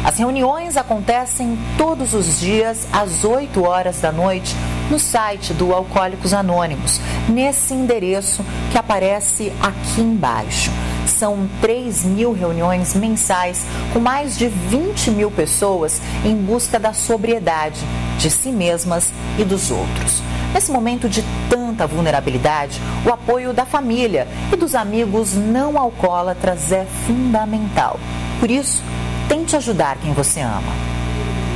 As reuniões acontecem todos os dias às 8 horas da noite no site do Alcoólicos Anônimos, nesse endereço que aparece aqui embaixo. São 3 mil reuniões mensais com mais de 20 mil pessoas em busca da sobriedade de si mesmas e dos outros. Nesse momento de tanta vulnerabilidade, o apoio da família e dos amigos não alcoólatras é fundamental. Por isso, tente ajudar quem você ama.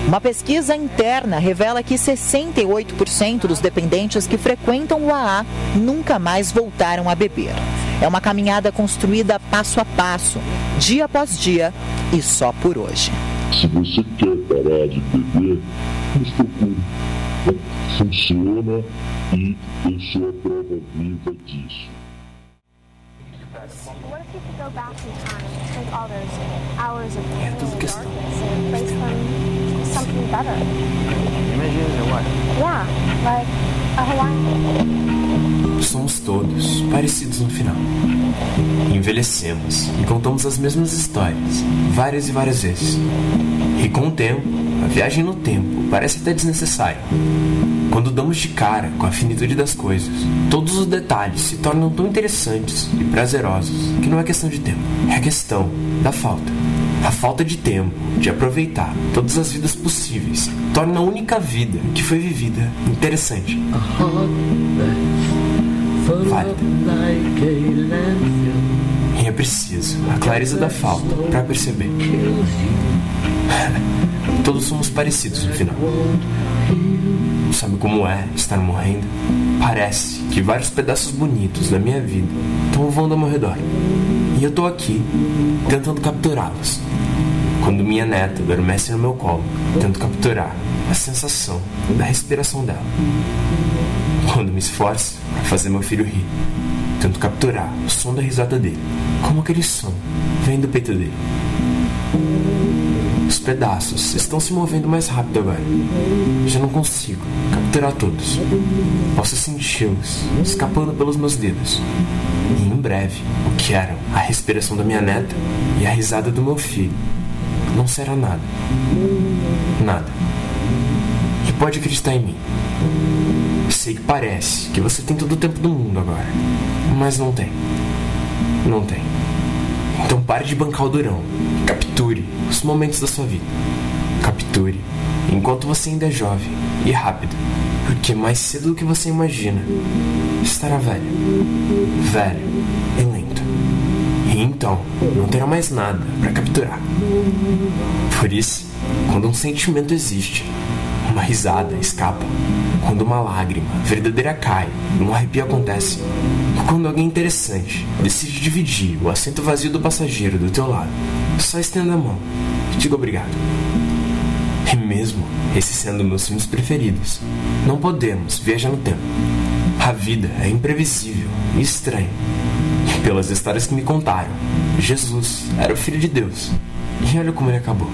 Uma pesquisa interna revela que 68% dos dependentes que frequentam o AA nunca mais voltaram a beber. É uma caminhada construída passo a passo, dia após dia e só por hoje. Se você quer parar de beber, nos procure. Funciona e eu sou a prova viva disso. What if you could go back in time, take all those hours of better? Images or what? Yeah, like a Hawaiian. Somos todos parecidos no final. Envelhecemos e contamos as mesmas histórias, várias e várias vezes. E com o tempo, a viagem no tempo parece até desnecessária. Quando damos de cara com a finitude das coisas, todos os detalhes se tornam tão interessantes e prazerosos que não é questão de tempo, é questão da falta. A falta de tempo, de aproveitar todas as vidas possíveis, torna a única vida que foi vivida interessante válida. E é preciso a clareza da falta para perceber. [laughs] Todos somos parecidos no final. Sabe como é estar morrendo? Parece que vários pedaços bonitos da minha vida estão voando ao meu redor. E eu tô aqui, tentando capturá-los. Quando minha neta adormece no meu colo, tento capturar a sensação da respiração dela. Quando me esforço para fazer meu filho rir, tento capturar o som da risada dele, como aquele som vem do peito dele. Os pedaços estão se movendo mais rápido agora. Já não consigo capturar todos. Posso senti-los escapando pelos meus dedos. E em breve, o que eram a respiração da minha neta e a risada do meu filho não será nada. Nada. E pode acreditar em mim. Sei que parece que você tem todo o tempo do mundo agora, mas não tem. Não tem. Então pare de bancar o durão. Capture os momentos da sua vida. Capture enquanto você ainda é jovem e rápido, porque mais cedo do que você imagina, estará velho. Velho e então não terá mais nada para capturar. Por isso, quando um sentimento existe, uma risada escapa, quando uma lágrima verdadeira cai, um arrepio acontece, quando alguém interessante decide dividir o assento vazio do passageiro do teu lado, só estenda a mão e diga obrigado. E mesmo esse sendo meus filmes preferidos, não podemos viajar no tempo. A vida é imprevisível e estranha. Pelas histórias que me contaram, Jesus era o Filho de Deus. E olha como ele acabou.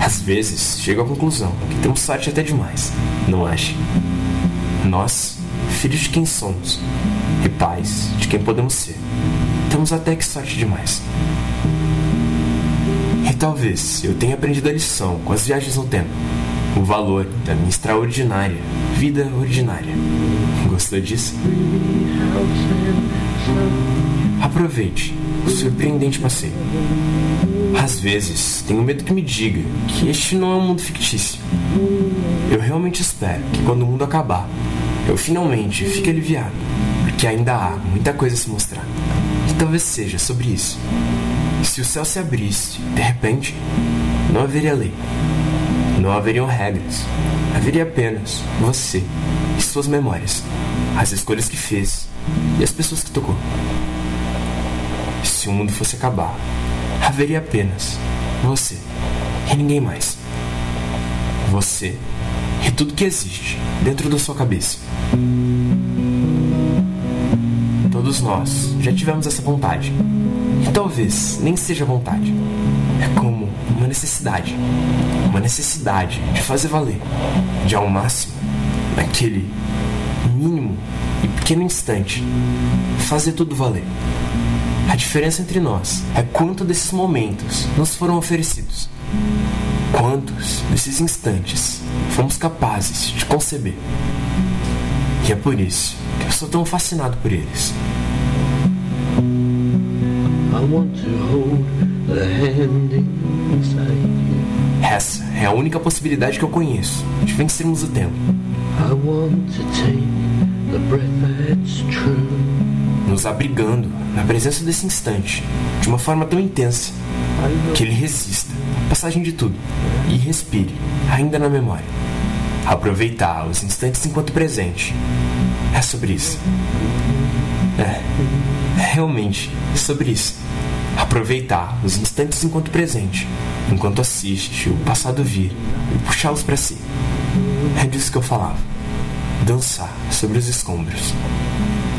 Às vezes, chego à conclusão que temos sorte até demais, não acha? Nós, filhos de quem somos, e pais de quem podemos ser, temos até que sorte demais. E talvez eu tenha aprendido a lição com as viagens no tempo, o valor da minha extraordinária vida ordinária. Gostou disso? Aproveite o surpreendente passeio. Às vezes, tenho medo que me diga que este não é um mundo fictício. Eu realmente espero que quando o mundo acabar, eu finalmente fique aliviado, porque ainda há muita coisa a se mostrar. E talvez seja sobre isso. Se o céu se abrisse, de repente, não haveria lei. Não haveriam regras. Haveria apenas você e suas memórias, as escolhas que fez e as pessoas que tocou. Se o mundo fosse acabar, haveria apenas você e ninguém mais. Você e tudo que existe dentro da sua cabeça. Todos nós já tivemos essa vontade. E talvez nem seja vontade. É como uma necessidade. Uma necessidade de fazer valer. De ao máximo, naquele mínimo e pequeno instante, fazer tudo valer. A diferença entre nós é quanto desses momentos nos foram oferecidos. Quantos desses instantes fomos capazes de conceber. E é por isso que eu sou tão fascinado por eles. Essa é a única possibilidade que eu conheço de vencermos o tempo. Nos abrigando na presença desse instante, de uma forma tão intensa, que ele resista à passagem de tudo e respire, ainda na memória. Aproveitar os instantes enquanto presente. É sobre isso. É, realmente, é sobre isso. Aproveitar os instantes enquanto presente, enquanto assiste o passado vir e puxá-los para si. É disso que eu falava. Dançar sobre os escombros.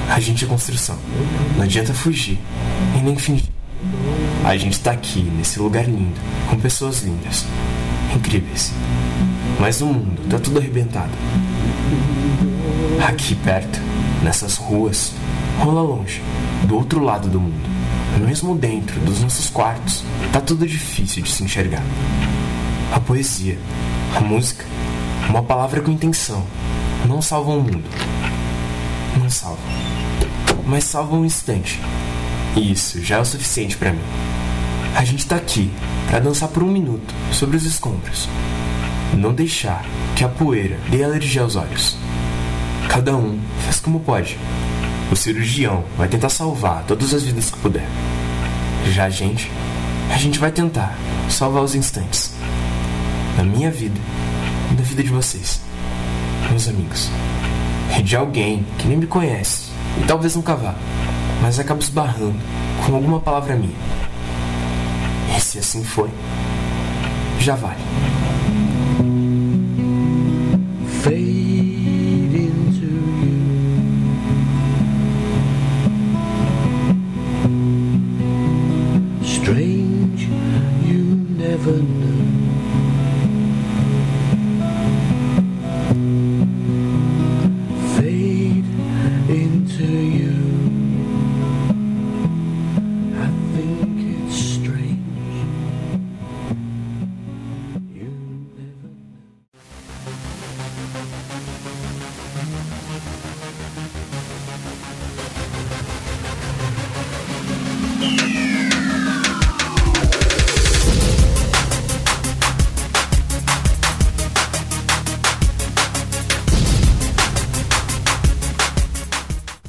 A gente é construção. Não adianta fugir e nem fingir. A gente tá aqui, nesse lugar lindo, com pessoas lindas, incríveis. Mas o mundo tá tudo arrebentado. Aqui perto, nessas ruas, rola longe, do outro lado do mundo, mesmo dentro dos nossos quartos, tá tudo difícil de se enxergar. A poesia, a música, uma palavra com intenção, não salvam o mundo. Não salvam. Mas salvam um instante. E isso já é o suficiente para mim. A gente tá aqui para dançar por um minuto sobre os escombros. Não deixar que a poeira dê alergia aos olhos. Cada um faz como pode. O cirurgião vai tentar salvar todas as vidas que puder. Já a gente, a gente vai tentar salvar os instantes. Da minha vida da vida de vocês, meus amigos. E de alguém que nem me conhece e talvez nunca vá, mas acaba esbarrando com alguma palavra minha. E se assim foi, já vale.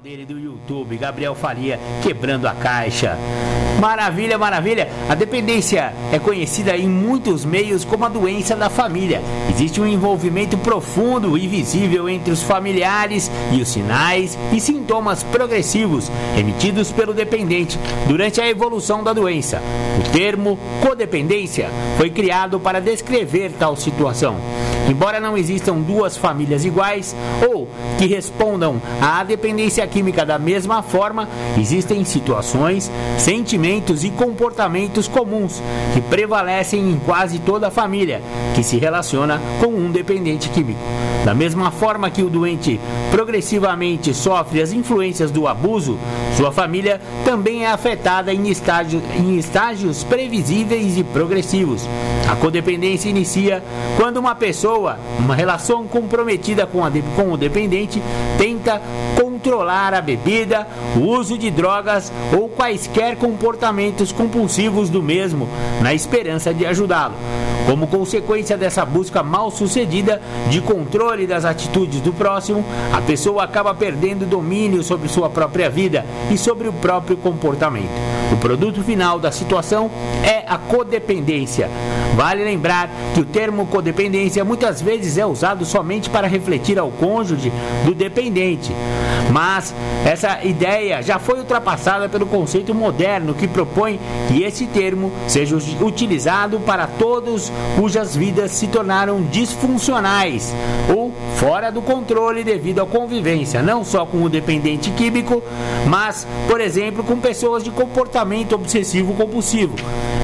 canal dele do YouTube, Gabriel Faria, quebrando a caixa. Maravilha, maravilha. A dependência é conhecida em muitos meios como a doença da família. Existe um envolvimento profundo e visível entre os familiares e os sinais e sintomas progressivos emitidos pelo dependente durante a evolução da doença. O termo codependência foi criado para descrever tal situação. Embora não existam duas famílias iguais ou que respondam à dependência química da mesma forma, existem situações, sentimentos e comportamentos comuns que prevalecem em quase toda a família que se relaciona com um dependente químico. Da mesma forma que o doente progressivamente sofre as influências do abuso, sua família também é afetada em estágios, em estágios previsíveis e progressivos. A codependência inicia quando uma pessoa, uma relação comprometida com, a, com o dependente, tenta controlar a bebida, o uso de drogas ou quaisquer comportamentos compulsivos do mesmo, na esperança de ajudá-lo. Como consequência dessa busca mal sucedida de controle das atitudes do próximo, a pessoa acaba perdendo domínio sobre sua própria vida e sobre o próprio comportamento. O produto final da situação é a codependência. Vale lembrar que o termo codependência muitas vezes é usado somente para refletir ao cônjuge do dependente. Mas essa ideia já foi ultrapassada pelo conceito moderno que propõe que esse termo seja utilizado para todos cujas vidas se tornaram disfuncionais ou fora do controle devido à convivência, não só com o dependente químico, mas, por exemplo, com pessoas de comportamento obsessivo compulsivo.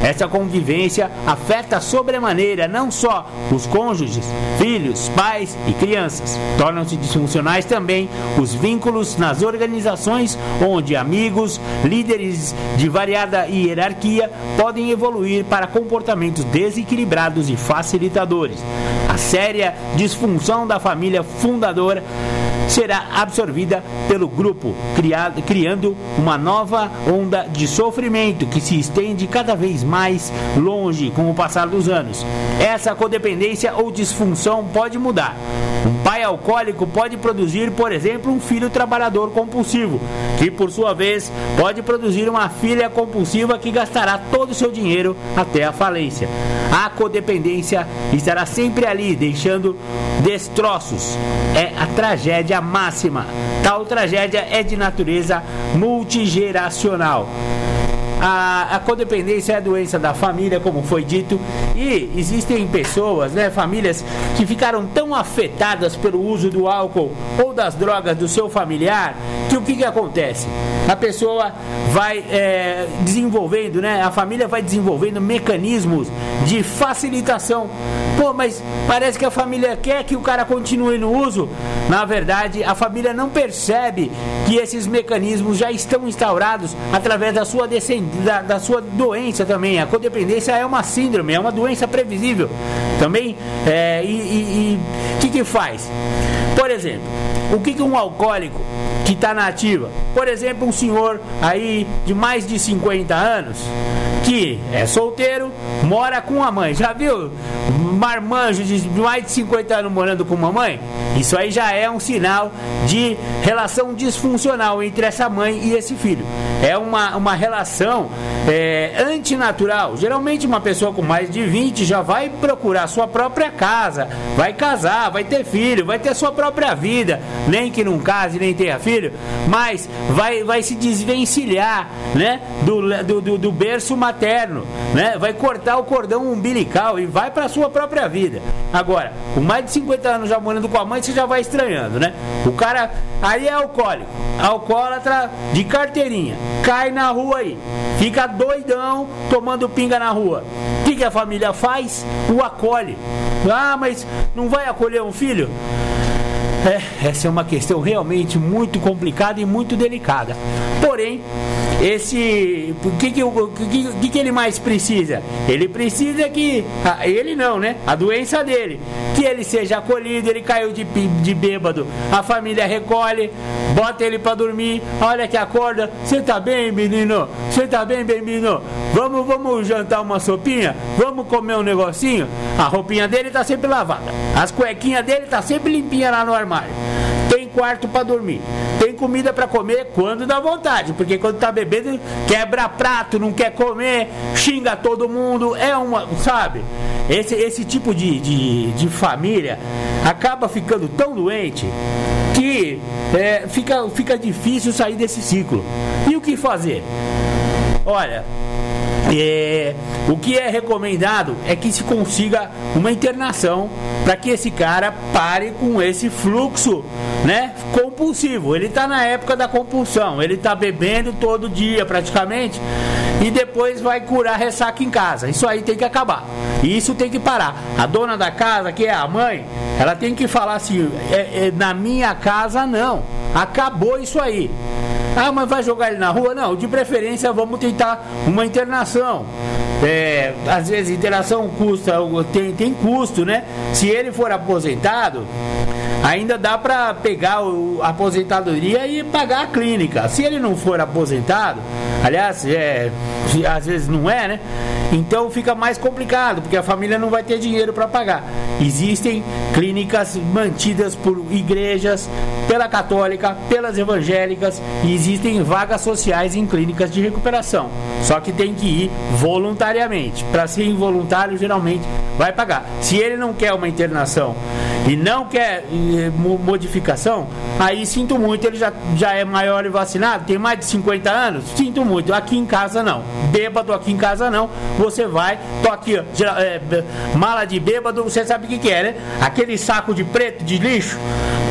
Essa convivência afeta sobremaneira não só os cônjuges, filhos, pais e crianças. Tornam-se disfuncionais também os vínculos nas organizações onde amigos, líderes de variada hierarquia podem evoluir para comportamentos desequilibrados e facilitadores. A séria disfunção da família fundadora será absorvida pelo grupo, criado, criando uma nova onda de sofrimento que se estende cada vez mais longe com o passar dos anos. Essa codependência ou disfunção pode mudar. Um pai alcoólico pode produzir, por exemplo, um filho trabalhador compulsivo, que por sua vez pode produzir uma filha compulsiva que gastará todo o seu dinheiro até a falência. A codependência estará sempre ali, deixando destroços. É a tragédia máxima. Tal tragédia é de natureza multigeracional. A, a, codependência é a doença da família, como foi dito, e existem pessoas, né, famílias que ficaram tão afetadas pelo uso do álcool ou das drogas do seu familiar, que o que, que acontece? A pessoa vai é, desenvolvendo, né, a família vai desenvolvendo mecanismos de facilitação. Pô, mas parece que a família quer que o cara continue no uso. Na verdade, a família não percebe que esses mecanismos já estão instaurados através da sua descendência da, da sua doença também. A codependência é uma síndrome, é uma doença previsível também. É, e o que, que faz? Por exemplo, o que, que um alcoólico que está na ativa, por exemplo, um senhor aí de mais de 50 anos, que é solteiro, mora com a mãe. Já viu marmanjo de mais de 50 anos morando com uma mãe? Isso aí já é um sinal de relação disfuncional entre essa mãe e esse filho. É uma, uma relação é, antinatural. Geralmente, uma pessoa com mais de 20 já vai procurar sua própria casa, vai casar, vai ter filho, vai ter sua própria vida. Nem que não case, nem tenha filho, mas vai, vai se desvencilhar né, do, do, do, do berço materno, né? vai cortar o cordão umbilical e vai para sua própria vida. Agora, com mais de 50 anos já morando com a mãe, você já vai estranhando, né? O cara aí é alcoólico, alcoólatra de carteirinha, cai na rua aí, fica doidão tomando pinga na rua. O que, que a família faz? O acolhe. Ah, mas não vai acolher um filho? É, essa é uma questão realmente muito complicada e muito delicada. Porém, esse. O que, que, que, que ele mais precisa? Ele precisa que. Ele não, né? A doença dele. Que ele seja acolhido, ele caiu de, de bêbado. A família recolhe, bota ele pra dormir. Olha que acorda. Você tá bem, menino? Você tá bem, menino? Vamos, vamos jantar uma sopinha? Vamos comer um negocinho? A roupinha dele tá sempre lavada. As cuequinhas dele tá sempre limpinha lá no armário. Tem quarto pra dormir. Tem comida pra comer quando dá vontade, porque quando tá bebendo, quebra prato, não quer comer, xinga todo mundo, é uma, sabe? Esse, esse tipo de, de, de família acaba ficando tão doente que é, fica, fica difícil sair desse ciclo. E o que fazer? Olha, é, o que é recomendado é que se consiga uma internação para que esse cara pare com esse fluxo, né, compulsivo. Ele está na época da compulsão, ele está bebendo todo dia praticamente e depois vai curar ressaca em casa. Isso aí tem que acabar. Isso tem que parar. A dona da casa, que é a mãe, ela tem que falar assim: é- é, na minha casa não. Acabou isso aí. Ah, mas vai jogar ele na rua? Não, de preferência vamos tentar uma internação. É, às vezes internação custa, tem, tem custo, né? Se ele for aposentado, ainda dá para pegar o, a aposentadoria e pagar a clínica. Se ele não for aposentado, aliás, é, às vezes não é, né? Então fica mais complicado, porque a família não vai ter dinheiro para pagar. Existem clínicas mantidas por igrejas, pela católica, pelas evangélicas, e existem vagas sociais em clínicas de recuperação. Só que tem que ir voluntariamente. Para ser involuntário, geralmente vai pagar. Se ele não quer uma internação e não quer modificação, aí sinto muito, ele já, já é maior e vacinado, tem mais de 50 anos, sinto muito, aqui em casa não. Bêbado aqui em casa não, você vai, tô aqui, ó, é, mala de bêbado, você sabe o que, que é, né? Aquele saco de preto de lixo,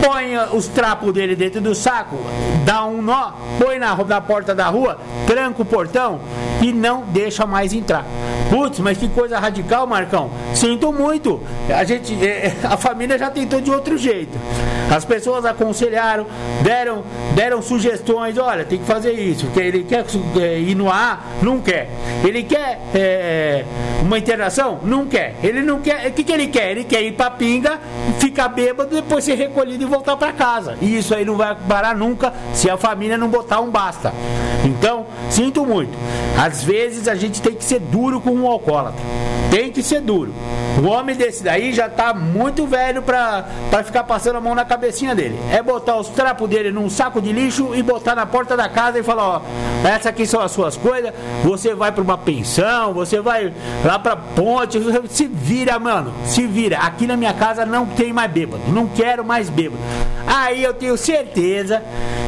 põe os trapos dele dentro do saco, dá um nó, põe na, na porta da rua, tranca o portão e não deixa mais entrar. Putz, mas que coisa radical, Marcão. Sinto muito. A gente, eh, [laughs] a família já tentou de outro jeito. As pessoas aconselharam, deram, deram sugestões. Olha, tem que fazer isso. Que ele quer eh, ir no ar, não quer. Ele quer eh, uma internação, não quer. Ele não quer. O que, que ele quer? Ele quer ir pra pinga, ficar bêbado, depois ser recolhido e voltar pra casa. E isso aí não vai parar nunca se a família não botar um basta. Então, sinto muito. Às vezes a gente tem que ser duro com um alcoólatra. Tem que ser duro. O homem desse daí já tá muito velho pra, pra ficar passando a mão na cabecinha dele. É botar os trapos dele num saco de lixo e botar na porta da casa e falar, ó, essa aqui são as suas coisas, você vai pra uma pensão, você vai lá pra ponte, [laughs] se vira, mano, se vira. Aqui na minha casa não tem mais bêbado, não quero mais bêbado. Aí eu tenho certeza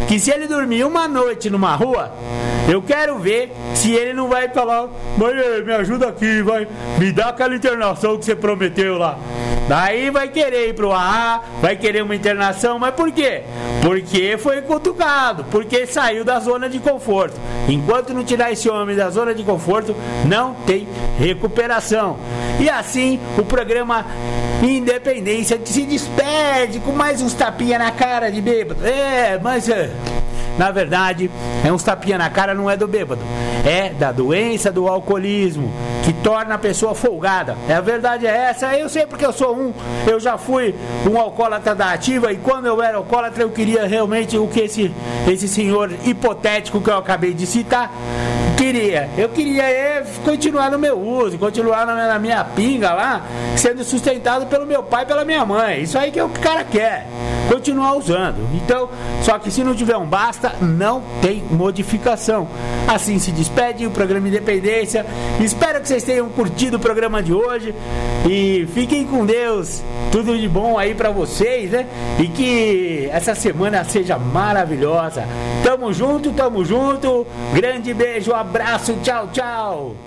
que se ele dormir uma noite numa rua, eu quero ver se ele não vai falar, mãe, eh, me ajuda aqui, vai, me dá aquela internação que você prometeu lá. Daí vai querer ir pro AA, vai querer uma internação, mas por quê? Porque foi cutucado, porque saiu da zona de conforto. Enquanto não tirar esse homem da zona de conforto, não tem recuperação. E assim o programa Independência se despede com mais uns tapinha na cara de bêbado. É, mas é, na verdade, é uns tapinha na cara não é do bêbado, é da doença do alcoolismo, que torna a pessoa folgada. É a verdade é essa. Eu sei porque eu sou um, eu já fui um alcoólatra da ativa e quando eu era alcoólatra eu queria realmente o que esse esse senhor hipotético que eu acabei de citar queria. Eu queria é continuar no meu uso, continuar na minha, na minha pinga lá, sendo sustentado pelo meu pai e pela minha mãe. Isso aí que é o que o cara quer. Continuar usando. Então, só que se não tiver um basta, não tem modificação. Assim se despede o programa Independência. Espero que vocês tenham curtido o programa de hoje e fiquem com Deus. Tudo de bom aí pra vocês, né? E que essa semana seja maravilhosa. Tamo junto, tamo junto. Grande beijo, abraço, tchau, tchau.